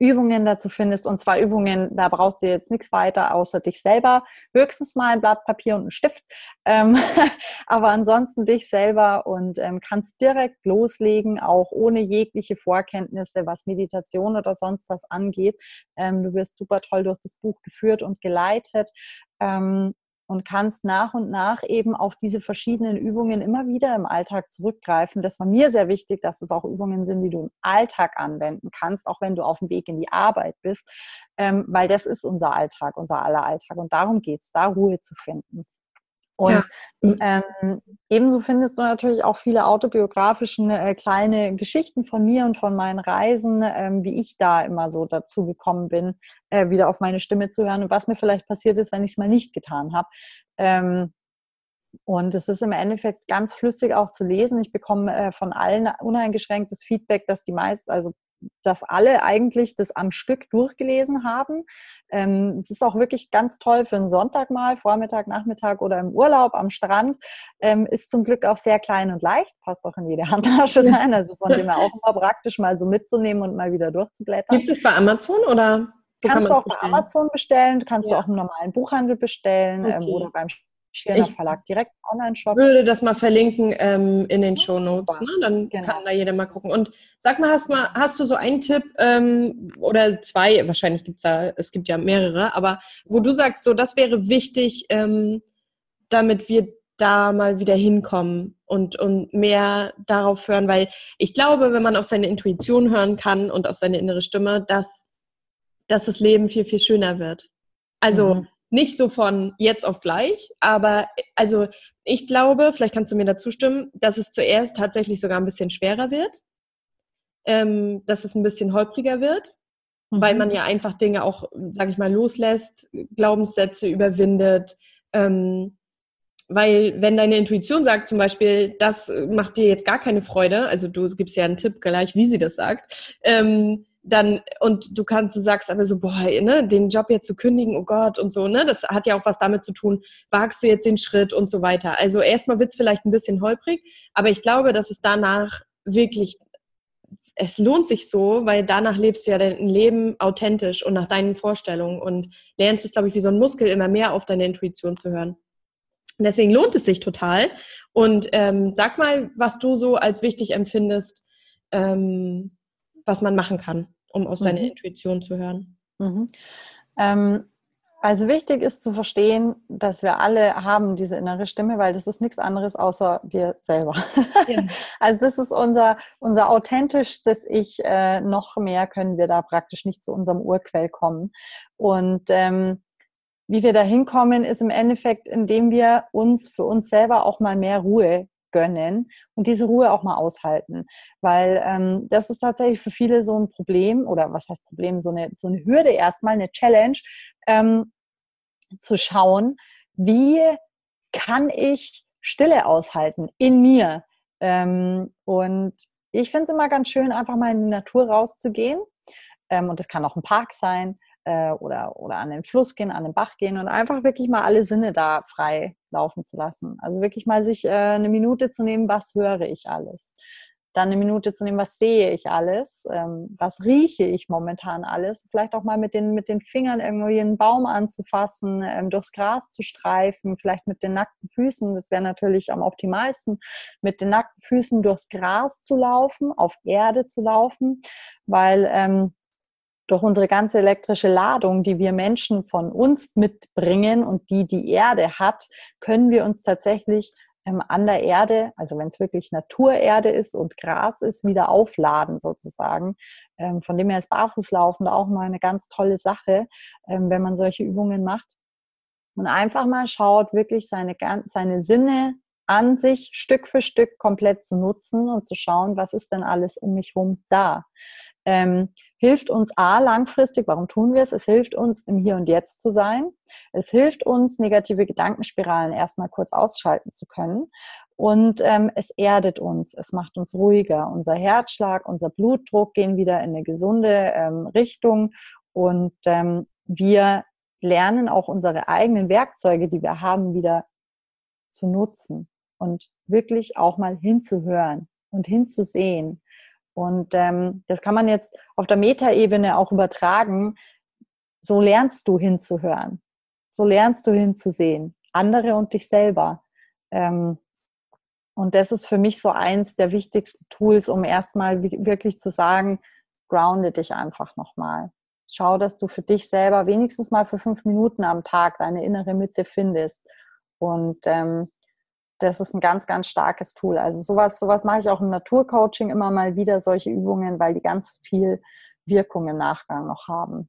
Übungen dazu findest. Und zwar Übungen, da brauchst du jetzt nichts weiter außer dich selber. Höchstens mal ein Blatt Papier und einen Stift. Ähm, aber ansonsten dich selber und ähm, kannst direkt loslegen, auch ohne jegliche Vorkenntnisse, was Meditation oder sonst was angeht. Ähm, du wirst super toll durch das Buch geführt und geleitet. Ähm, und kannst nach und nach eben auf diese verschiedenen Übungen immer wieder im Alltag zurückgreifen. Das war mir sehr wichtig, dass es auch Übungen sind, die du im Alltag anwenden kannst, auch wenn du auf dem Weg in die Arbeit bist, ähm, weil das ist unser Alltag, unser aller Alltag. Und darum geht es, da Ruhe zu finden. Und ja. ähm, ebenso findest du natürlich auch viele autobiografische äh, kleine Geschichten von mir und von meinen Reisen, ähm, wie ich da immer so dazu gekommen bin, äh, wieder auf meine Stimme zu hören und was mir vielleicht passiert ist, wenn ich es mal nicht getan habe. Ähm, und es ist im Endeffekt ganz flüssig auch zu lesen. Ich bekomme äh, von allen uneingeschränktes Feedback, dass die meisten, also dass alle eigentlich das am Stück durchgelesen haben. Ähm, es ist auch wirklich ganz toll für einen Sonntag mal, Vormittag, Nachmittag oder im Urlaub am Strand. Ähm, ist zum Glück auch sehr klein und leicht, passt auch in jede Handtasche rein. Also von dem her auch immer praktisch mal so mitzunehmen und mal wieder durchzublättern. Gibt es bei Amazon oder? Kannst kann du auch bei Amazon bestellen, kannst ja. du auch im normalen Buchhandel bestellen ähm, okay. ähm, oder beim Schirner Verlag direkt Online-Shop. würde das mal verlinken ähm, in den Show Notes. Ne? Dann genau. kann da jeder mal gucken. Und sag mal, hast, mal, hast du so einen Tipp ähm, oder zwei, wahrscheinlich gibt es da, es gibt ja mehrere, aber wo du sagst, so das wäre wichtig, ähm, damit wir da mal wieder hinkommen und, und mehr darauf hören, weil ich glaube, wenn man auf seine Intuition hören kann und auf seine innere Stimme, dass, dass das Leben viel, viel schöner wird. Also mhm nicht so von jetzt auf gleich, aber also ich glaube, vielleicht kannst du mir dazu stimmen, dass es zuerst tatsächlich sogar ein bisschen schwerer wird, ähm, dass es ein bisschen holpriger wird, mhm. weil man ja einfach Dinge auch, sag ich mal, loslässt, Glaubenssätze überwindet. Ähm, weil wenn deine Intuition sagt zum Beispiel, das macht dir jetzt gar keine Freude, also du gibst ja einen Tipp gleich, wie sie das sagt, ähm, dann, und du kannst, du sagst aber so, boah, ne, den Job jetzt zu kündigen, oh Gott, und so, ne, das hat ja auch was damit zu tun, wagst du jetzt den Schritt und so weiter. Also erstmal wird es vielleicht ein bisschen holprig, aber ich glaube, dass es danach wirklich, es lohnt sich so, weil danach lebst du ja dein Leben authentisch und nach deinen Vorstellungen und lernst es, glaube ich, wie so ein Muskel immer mehr auf deine Intuition zu hören. Und deswegen lohnt es sich total. Und ähm, sag mal, was du so als wichtig empfindest, ähm, was man machen kann, um auf seine mhm. Intuition zu hören. Mhm. Ähm, also wichtig ist zu verstehen, dass wir alle haben diese innere Stimme, weil das ist nichts anderes außer wir selber. Ja. Also das ist unser, unser authentischstes Ich. Äh, noch mehr können wir da praktisch nicht zu unserem Urquell kommen. Und ähm, wie wir da hinkommen, ist im Endeffekt, indem wir uns für uns selber auch mal mehr Ruhe gönnen und diese Ruhe auch mal aushalten. Weil ähm, das ist tatsächlich für viele so ein Problem oder was heißt Problem, so eine, so eine Hürde erstmal, eine Challenge, ähm, zu schauen, wie kann ich Stille aushalten in mir. Ähm, und ich finde es immer ganz schön, einfach mal in die Natur rauszugehen. Ähm, und das kann auch ein Park sein äh, oder, oder an den Fluss gehen, an den Bach gehen und einfach wirklich mal alle Sinne da frei laufen zu lassen. Also wirklich mal sich äh, eine Minute zu nehmen, was höre ich alles. Dann eine Minute zu nehmen, was sehe ich alles, ähm, was rieche ich momentan alles. Vielleicht auch mal mit den, mit den Fingern irgendwie einen Baum anzufassen, ähm, durchs Gras zu streifen, vielleicht mit den nackten Füßen. Das wäre natürlich am optimalsten, mit den nackten Füßen durchs Gras zu laufen, auf Erde zu laufen, weil ähm, durch unsere ganze elektrische Ladung, die wir Menschen von uns mitbringen und die die Erde hat, können wir uns tatsächlich ähm, an der Erde, also wenn es wirklich Naturerde ist und Gras ist, wieder aufladen sozusagen. Ähm, von dem her ist Barfußlaufen auch mal eine ganz tolle Sache, ähm, wenn man solche Übungen macht. Und einfach mal schaut, wirklich seine, seine Sinne an sich Stück für Stück komplett zu nutzen und zu schauen, was ist denn alles um mich herum da hilft uns A langfristig, warum tun wir es? Es hilft uns, im Hier und Jetzt zu sein. Es hilft uns, negative Gedankenspiralen erstmal kurz ausschalten zu können. Und ähm, es erdet uns, es macht uns ruhiger. Unser Herzschlag, unser Blutdruck gehen wieder in eine gesunde ähm, Richtung und ähm, wir lernen auch unsere eigenen Werkzeuge, die wir haben, wieder zu nutzen und wirklich auch mal hinzuhören und hinzusehen Und ähm, das kann man jetzt auf der Metaebene auch übertragen. So lernst du hinzuhören. So lernst du hinzusehen. Andere und dich selber. Ähm, und das ist für mich so eins der wichtigsten Tools, um erstmal wirklich zu sagen, grounde dich einfach nochmal. Schau, dass du für dich selber wenigstens mal für fünf Minuten am Tag deine innere Mitte findest. Und ähm, das ist ein ganz, ganz starkes Tool. Also sowas, sowas mache ich auch im Naturcoaching immer mal wieder, solche Übungen, weil die ganz viel Wirkung im Nachgang noch haben.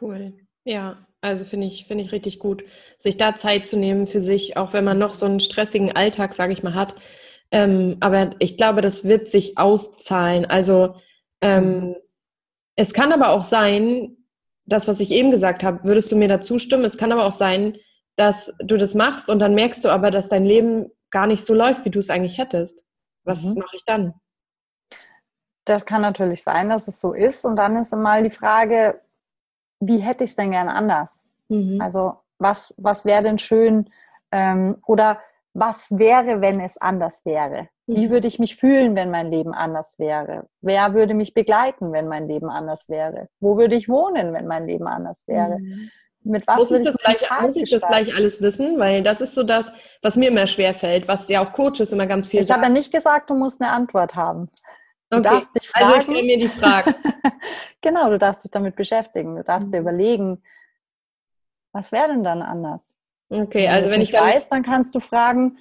Cool. Ja, also finde ich, finde ich richtig gut, sich da Zeit zu nehmen für sich, auch wenn man noch so einen stressigen Alltag, sage ich mal, hat. Ähm, aber ich glaube, das wird sich auszahlen. Also ähm, es kann aber auch sein, das, was ich eben gesagt habe, würdest du mir dazu stimmen? Es kann aber auch sein, dass du das machst und dann merkst du aber, dass dein Leben gar nicht so läuft, wie du es eigentlich hättest. Was mhm. mache ich dann? Das kann natürlich sein, dass es so ist. Und dann ist mal die Frage, wie hätte ich es denn gern anders? Mhm. Also was, was wäre denn schön? Ähm, oder was wäre, wenn es anders wäre? Wie mhm. würde ich mich fühlen, wenn mein Leben anders wäre? Wer würde mich begleiten, wenn mein Leben anders wäre? Wo würde ich wohnen, wenn mein Leben anders wäre? Mhm. Mit was muss ich, das gleich, muss ich das gleich alles wissen? Weil das ist so das, was mir immer schwerfällt, was ja auch Coaches immer ganz viel Ich habe ja nicht gesagt, du musst eine Antwort haben. Du okay. darfst dich fragen. Also ich stelle mir die Frage. genau, du darfst dich damit beschäftigen. Du darfst mhm. dir überlegen, was wäre denn dann anders? Okay, also wenn, wenn ich dann weiß, dann kannst du fragen,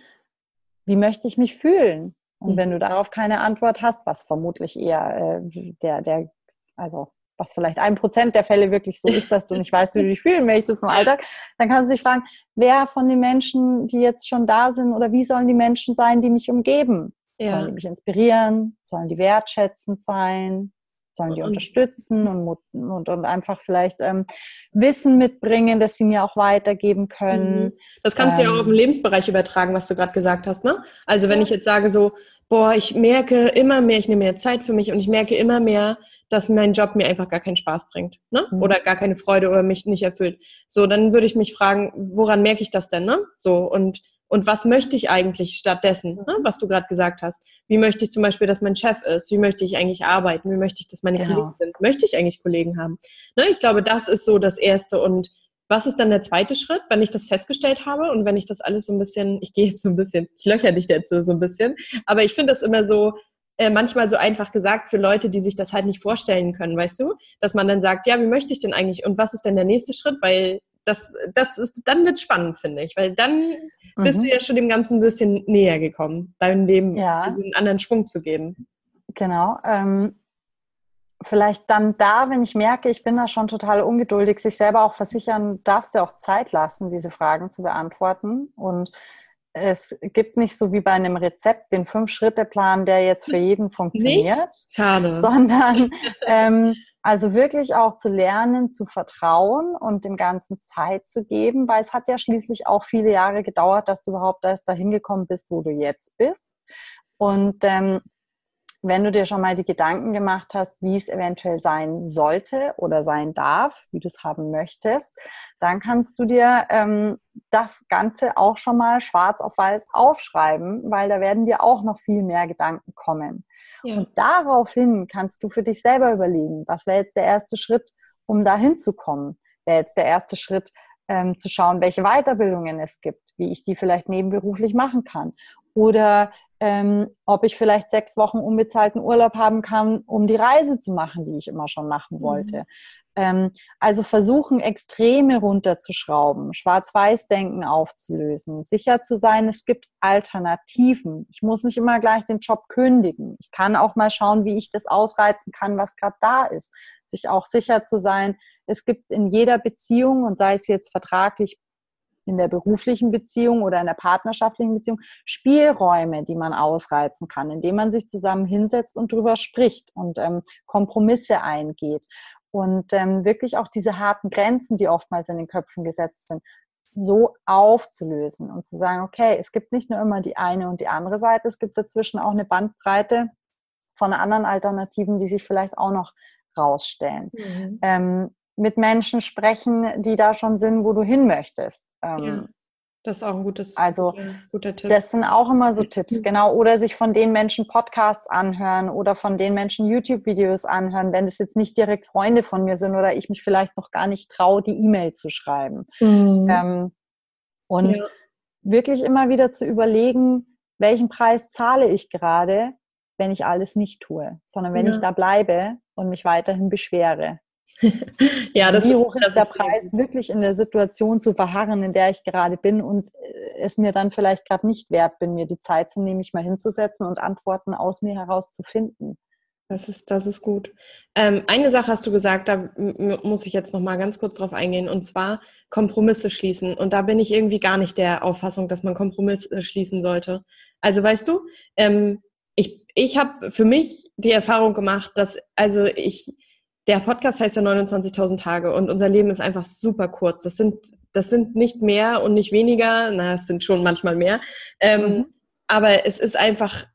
wie möchte ich mich fühlen? Und mhm. wenn du darauf keine Antwort hast, was vermutlich eher äh, der, der, also was vielleicht ein Prozent der Fälle wirklich so ist, dass du nicht weißt, wie du dich fühlen möchtest im Alltag, dann kannst du dich fragen, wer von den Menschen, die jetzt schon da sind, oder wie sollen die Menschen sein, die mich umgeben? Ja. Sollen die mich inspirieren? Sollen die wertschätzend sein? sollen die und, unterstützen und, und, und einfach vielleicht ähm, Wissen mitbringen, das sie mir auch weitergeben können. Mhm. Das kannst ähm, du ja auch auf den ähm, Lebensbereich übertragen, was du gerade gesagt hast. Ne? Also wenn ja. ich jetzt sage so, boah, ich merke immer mehr, ich nehme mehr Zeit für mich und ich merke immer mehr, dass mein Job mir einfach gar keinen Spaß bringt, ne? Mhm. Oder gar keine Freude oder mich nicht erfüllt. So, dann würde ich mich fragen, woran merke ich das denn, ne? So und und was möchte ich eigentlich stattdessen, ne, was du gerade gesagt hast? Wie möchte ich zum Beispiel, dass mein Chef ist? Wie möchte ich eigentlich arbeiten? Wie möchte ich, dass meine genau. Kollegen sind? Möchte ich eigentlich Kollegen haben? Ne, ich glaube, das ist so das Erste. Und was ist dann der zweite Schritt, wenn ich das festgestellt habe und wenn ich das alles so ein bisschen, ich gehe jetzt so ein bisschen, ich löcher dich jetzt so ein bisschen, aber ich finde das immer so, äh, manchmal so einfach gesagt für Leute, die sich das halt nicht vorstellen können, weißt du? Dass man dann sagt, ja, wie möchte ich denn eigentlich und was ist denn der nächste Schritt? Weil das, das ist, dann wird es spannend, finde ich, weil dann mhm. bist du ja schon dem Ganzen ein bisschen näher gekommen, deinem Leben ja. also einen anderen Schwung zu geben. Genau. Ähm, vielleicht dann da, wenn ich merke, ich bin da schon total ungeduldig, sich selber auch versichern, darfst du auch Zeit lassen, diese Fragen zu beantworten. Und es gibt nicht so wie bei einem Rezept den Fünf-Schritte-Plan, der jetzt für jeden funktioniert, nicht? Schade. sondern ähm, also wirklich auch zu lernen, zu vertrauen und dem Ganzen Zeit zu geben, weil es hat ja schließlich auch viele Jahre gedauert, dass du überhaupt erst dahin gekommen bist, wo du jetzt bist. Und ähm, wenn du dir schon mal die Gedanken gemacht hast, wie es eventuell sein sollte oder sein darf, wie du es haben möchtest, dann kannst du dir ähm, das Ganze auch schon mal schwarz auf weiß aufschreiben, weil da werden dir auch noch viel mehr Gedanken kommen. Ja. Und daraufhin kannst du für dich selber überlegen, was wäre jetzt der erste Schritt, um da hinzukommen? Wäre jetzt der erste Schritt, ähm, zu schauen, welche Weiterbildungen es gibt, wie ich die vielleicht nebenberuflich machen kann. Oder ähm, ob ich vielleicht sechs Wochen unbezahlten Urlaub haben kann, um die Reise zu machen, die ich immer schon machen wollte. Mhm. Ähm, also versuchen, Extreme runterzuschrauben, Schwarz-Weiß-Denken aufzulösen, sicher zu sein, es gibt Alternativen. Ich muss nicht immer gleich den Job kündigen. Ich kann auch mal schauen, wie ich das ausreizen kann, was gerade da ist. Sich auch sicher zu sein, es gibt in jeder Beziehung und sei es jetzt vertraglich in der beruflichen Beziehung oder in der partnerschaftlichen Beziehung Spielräume, die man ausreizen kann, indem man sich zusammen hinsetzt und drüber spricht und ähm, Kompromisse eingeht und ähm, wirklich auch diese harten Grenzen, die oftmals in den Köpfen gesetzt sind, so aufzulösen und zu sagen, okay, es gibt nicht nur immer die eine und die andere Seite, es gibt dazwischen auch eine Bandbreite von anderen Alternativen, die sich vielleicht auch noch rausstellen. Mhm. Ähm, mit Menschen sprechen, die da schon sind, wo du hin möchtest. Ähm, ja. Das ist auch ein gutes, also, guter Tipp. Das sind auch immer so Tipps, genau. Oder sich von den Menschen Podcasts anhören oder von den Menschen YouTube-Videos anhören, wenn es jetzt nicht direkt Freunde von mir sind oder ich mich vielleicht noch gar nicht traue, die E-Mail zu schreiben. Mhm. Ähm, und ja. wirklich immer wieder zu überlegen, welchen Preis zahle ich gerade, wenn ich alles nicht tue, sondern wenn ja. ich da bleibe und mich weiterhin beschwere. ja, das Wie hoch ist, ist der Preis, wirklich in der Situation zu verharren, in der ich gerade bin und äh, es mir dann vielleicht gerade nicht wert bin, mir die Zeit zu nehmen, mich mal hinzusetzen und Antworten aus mir heraus zu finden. Das ist, das ist gut. Ähm, eine Sache hast du gesagt, da muss ich jetzt noch mal ganz kurz drauf eingehen, und zwar Kompromisse schließen. Und da bin ich irgendwie gar nicht der Auffassung, dass man Kompromisse schließen sollte. Also weißt du, ähm, ich, ich habe für mich die Erfahrung gemacht, dass also ich der Podcast heißt ja 29.000 Tage und unser Leben ist einfach super kurz. Das sind, das sind nicht mehr und nicht weniger, na, es sind schon manchmal mehr. Ähm, mhm. Aber es ist einfach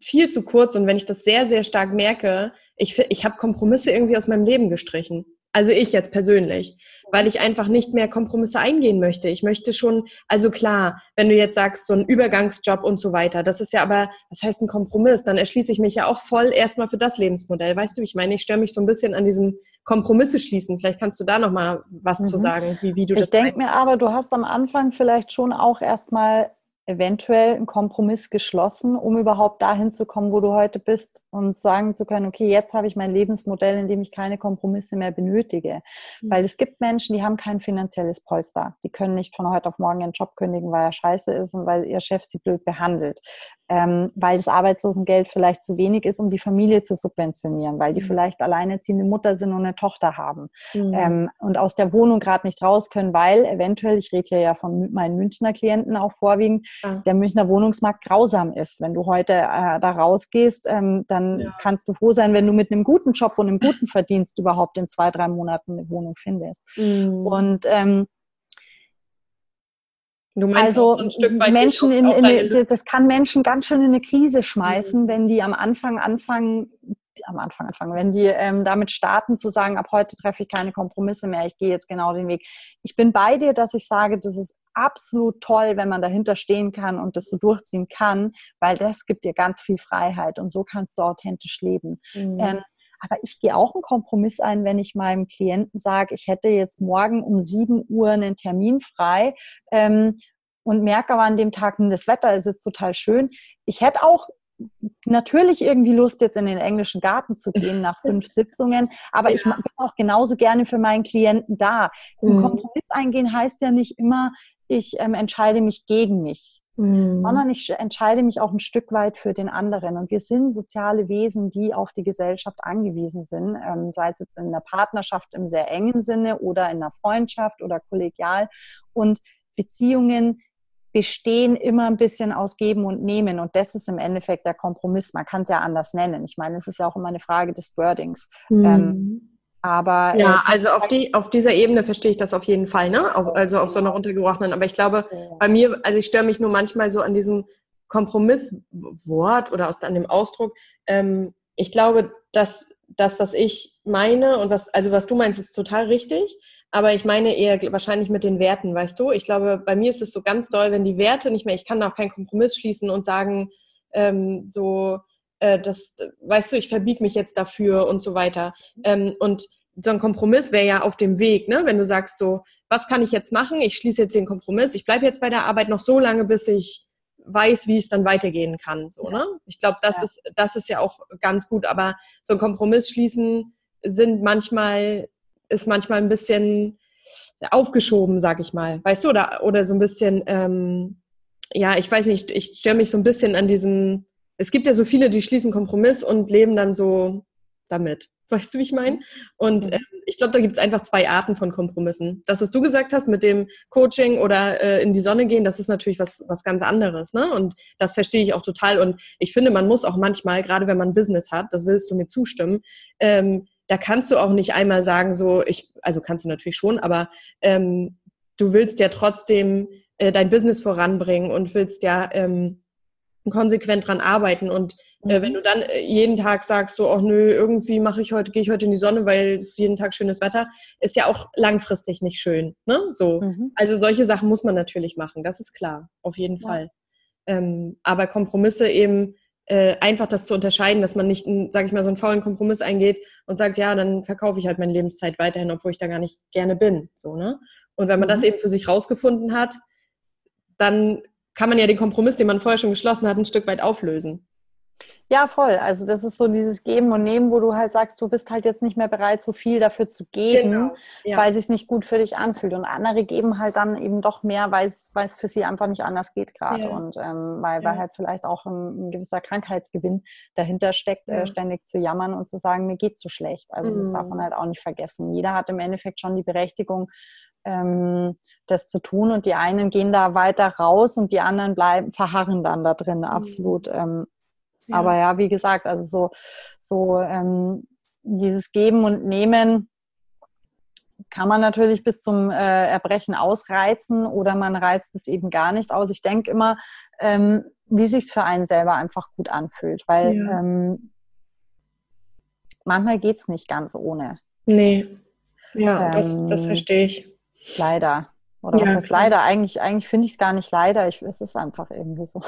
viel zu kurz und wenn ich das sehr, sehr stark merke, ich, ich habe Kompromisse irgendwie aus meinem Leben gestrichen. Also ich jetzt persönlich, weil ich einfach nicht mehr Kompromisse eingehen möchte. Ich möchte schon, also klar, wenn du jetzt sagst, so ein Übergangsjob und so weiter, das ist ja aber, das heißt ein Kompromiss, dann erschließe ich mich ja auch voll erstmal für das Lebensmodell. Weißt du, ich meine, ich störe mich so ein bisschen an diesem Kompromisse schließen. Vielleicht kannst du da nochmal was mhm. zu sagen, wie, wie du ich das Ich denke mir aber, du hast am Anfang vielleicht schon auch erstmal eventuell einen Kompromiss geschlossen, um überhaupt dahin zu kommen, wo du heute bist und sagen zu können, okay, jetzt habe ich mein Lebensmodell, in dem ich keine Kompromisse mehr benötige. Mhm. Weil es gibt Menschen, die haben kein finanzielles Polster. Die können nicht von heute auf morgen ihren Job kündigen, weil er scheiße ist und weil ihr Chef sie blöd behandelt ähm, weil das Arbeitslosengeld vielleicht zu wenig ist, um die Familie zu subventionieren, weil die mhm. vielleicht alleinerziehende Mutter sind und eine Tochter haben mhm. ähm, und aus der Wohnung gerade nicht raus können, weil eventuell, ich rede hier ja von meinen Münchner Klienten auch vorwiegend, ja. der Münchner Wohnungsmarkt grausam ist. Wenn du heute äh, da rausgehst, ähm, dann ja. kannst du froh sein, wenn du mit einem guten Job und einem guten Verdienst überhaupt in zwei, drei Monaten eine Wohnung findest. Mhm. Und ähm, also so Menschen in, in eine, das kann Menschen ganz schön in eine Krise schmeißen, mhm. wenn die am Anfang anfangen, am Anfang anfangen, wenn die ähm, damit starten zu sagen, ab heute treffe ich keine Kompromisse mehr, ich gehe jetzt genau den Weg. Ich bin bei dir, dass ich sage, das ist absolut toll, wenn man dahinter stehen kann und das so durchziehen kann, weil das gibt dir ganz viel Freiheit und so kannst du authentisch leben. Mhm. Ähm, aber ich gehe auch einen Kompromiss ein, wenn ich meinem Klienten sage, ich hätte jetzt morgen um 7 Uhr einen Termin frei ähm, und merke aber an dem Tag, hm, das Wetter ist jetzt total schön. Ich hätte auch natürlich irgendwie Lust, jetzt in den englischen Garten zu gehen nach fünf Sitzungen, aber ja. ich bin auch genauso gerne für meinen Klienten da. Mhm. Ein Kompromiss eingehen heißt ja nicht immer, ich ähm, entscheide mich gegen mich mhm. sondern ich entscheide mich auch ein Stück weit für den anderen. Und wir sind soziale Wesen, die auf die Gesellschaft angewiesen sind, ähm, sei es jetzt in der Partnerschaft im sehr engen Sinne oder in der Freundschaft oder kollegial. Und Beziehungen bestehen immer ein bisschen aus Geben und Nehmen. Und das ist im Endeffekt der Kompromiss. Man kann es ja anders nennen. Ich meine, es ist ja auch immer eine Frage des Wordings. Mhm. Ähm, aber ja, äh, also auf, die, auf dieser Ebene verstehe ich das auf jeden Fall, ne? Auf, also auf so einer runtergebrochenen. Aber ich glaube, bei mir, also ich störe mich nur manchmal so an diesem Kompromisswort oder aus, an dem Ausdruck. Ähm, ich glaube, dass das, was ich meine und was, also was du meinst, ist total richtig. Aber ich meine eher wahrscheinlich mit den Werten, weißt du? Ich glaube, bei mir ist es so ganz doll, wenn die Werte nicht mehr, ich kann auch keinen Kompromiss schließen und sagen, ähm, so, äh, das, weißt du, ich verbiege mich jetzt dafür und so weiter. Ähm, und so ein Kompromiss wäre ja auf dem Weg, ne? wenn du sagst so, was kann ich jetzt machen? Ich schließe jetzt den Kompromiss, ich bleibe jetzt bei der Arbeit noch so lange, bis ich weiß, wie es dann weitergehen kann. So, ne? Ich glaube, das, ja. ist, das ist ja auch ganz gut, aber so ein Kompromiss schließen sind manchmal, ist manchmal ein bisschen aufgeschoben, sag ich mal. Weißt du, oder, oder so ein bisschen, ähm, ja, ich weiß nicht, ich störe mich so ein bisschen an diesem es gibt ja so viele, die schließen Kompromiss und leben dann so damit. Weißt du, wie ich meine? Und äh, ich glaube, da gibt es einfach zwei Arten von Kompromissen. Das, was du gesagt hast mit dem Coaching oder äh, in die Sonne gehen, das ist natürlich was, was ganz anderes. Ne? Und das verstehe ich auch total. Und ich finde, man muss auch manchmal, gerade wenn man ein Business hat, das willst du mir zustimmen, ähm, da kannst du auch nicht einmal sagen, so, ich, also kannst du natürlich schon, aber ähm, du willst ja trotzdem äh, dein Business voranbringen und willst ja ähm, konsequent dran arbeiten. Und äh, wenn mhm. du dann äh, jeden Tag sagst, so, ach nö, irgendwie mache ich heute, gehe ich heute in die Sonne, weil es jeden Tag schönes Wetter, ist ja auch langfristig nicht schön. Ne? So. Mhm. Also solche Sachen muss man natürlich machen, das ist klar, auf jeden ja. Fall. Ähm, aber Kompromisse eben äh, einfach das zu unterscheiden, dass man nicht, sage ich mal, so einen faulen Kompromiss eingeht und sagt, ja, dann verkaufe ich halt meine Lebenszeit weiterhin, obwohl ich da gar nicht gerne bin. So, ne? Und wenn man mhm. das eben für sich rausgefunden hat, dann kann man ja den Kompromiss, den man vorher schon geschlossen hat, ein Stück weit auflösen. Ja, voll. Also das ist so dieses Geben und Nehmen, wo du halt sagst, du bist halt jetzt nicht mehr bereit, so viel dafür zu geben, genau. ja. weil es sich nicht gut für dich anfühlt. Und andere geben halt dann eben doch mehr, weil es, für sie einfach nicht anders geht gerade. Ja. Und ähm, weil, ja. weil halt vielleicht auch ein, ein, gewisser Krankheitsgewinn dahinter steckt, äh, ständig zu jammern und zu sagen, mir geht's so schlecht. Also mhm. das darf man mhm. halt auch nicht vergessen. Jeder hat im Endeffekt schon die Berechtigung, ähm, das zu tun. Und die einen gehen da weiter raus und die anderen bleiben, verharren dann da drin, mhm. absolut. Ähm, ja. Aber ja, wie gesagt, also so, so ähm, dieses Geben und Nehmen kann man natürlich bis zum äh, Erbrechen ausreizen oder man reizt es eben gar nicht aus. Ich denke immer, ähm, wie sich für einen selber einfach gut anfühlt, weil ja. ähm, manchmal geht es nicht ganz ohne. Nee, ja, das, das ähm, verstehe ich. Leider. Oder ja, was heißt leider? Eigentlich, eigentlich finde ich es gar nicht leider. Ich, es ist einfach irgendwie so.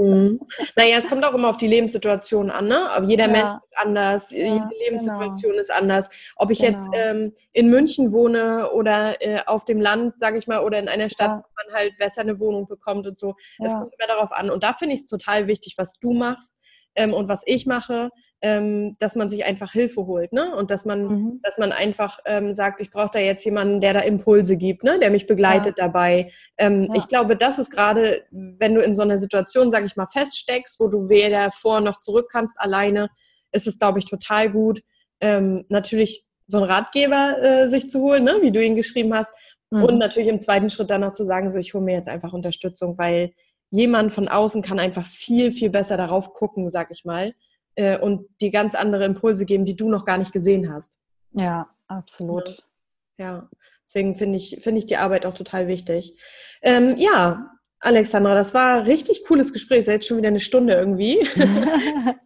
Mhm. Naja, es kommt auch immer auf die Lebenssituation an. Ne? Aber jeder ja. Mensch ist anders, ja, jede Lebenssituation genau. ist anders. Ob ich genau. jetzt ähm, in München wohne oder äh, auf dem Land, sage ich mal, oder in einer Stadt, wo man halt besser eine Wohnung bekommt und so. Es kommt immer darauf an. Und da finde ich es total wichtig, was du machst ähm, und was ich mache, ähm, dass man sich einfach Hilfe holt, ne? Und dass man, mhm. dass man einfach ähm, sagt, ich brauche da jetzt jemanden, der da Impulse gibt, ne? Der mich begleitet ja. dabei. Ähm, ja. Ich glaube, das ist gerade, wenn du in so einer Situation, sag ich mal, feststeckst, wo du weder vor noch zurück kannst alleine, ist es, glaube ich, total gut, ähm, natürlich so einen Ratgeber äh, sich zu holen, ne? wie du ihn geschrieben hast. Mhm. Und natürlich im zweiten Schritt dann noch zu sagen, so ich hole mir jetzt einfach Unterstützung, weil jemand von außen kann einfach viel, viel besser darauf gucken, sag ich mal, äh, und die ganz andere Impulse geben, die du noch gar nicht gesehen hast. Ja, absolut. Ja, ja. deswegen finde ich, finde ich die Arbeit auch total wichtig. Ähm, ja, Alexandra, das war ein richtig cooles Gespräch. Jetzt schon wieder eine Stunde irgendwie.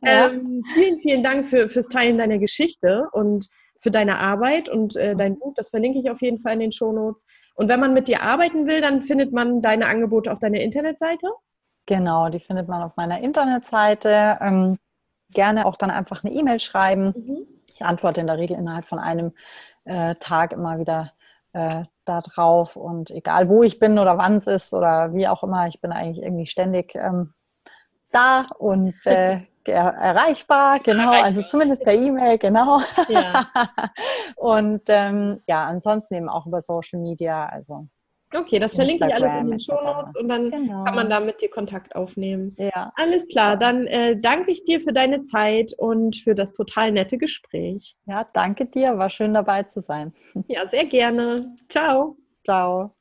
ja. ähm, vielen, vielen Dank für, fürs Teilen deiner Geschichte und für deine Arbeit und äh, dein Buch. Das verlinke ich auf jeden Fall in den Show Notes. Und wenn man mit dir arbeiten will, dann findet man deine Angebote auf deiner Internetseite? Genau, die findet man auf meiner Internetseite. Ähm, gerne auch dann einfach eine E-Mail schreiben. Mhm. Ich antworte in der Regel innerhalb von einem äh, Tag immer wieder äh, da drauf. Und egal wo ich bin oder wann es ist oder wie auch immer, ich bin eigentlich irgendwie ständig ähm, da und äh, erreichbar, genau, erreichbar. also zumindest per E-Mail, genau. Ja. und ähm, ja, ansonsten eben auch über Social Media, also. Okay, das verlinke ich alles in den Show Notes und dann genau. kann man da mit dir Kontakt aufnehmen. Ja. Alles klar, dann äh, danke ich dir für deine Zeit und für das total nette Gespräch. Ja, danke dir, war schön dabei zu sein. Ja, sehr gerne. Ciao. Ciao.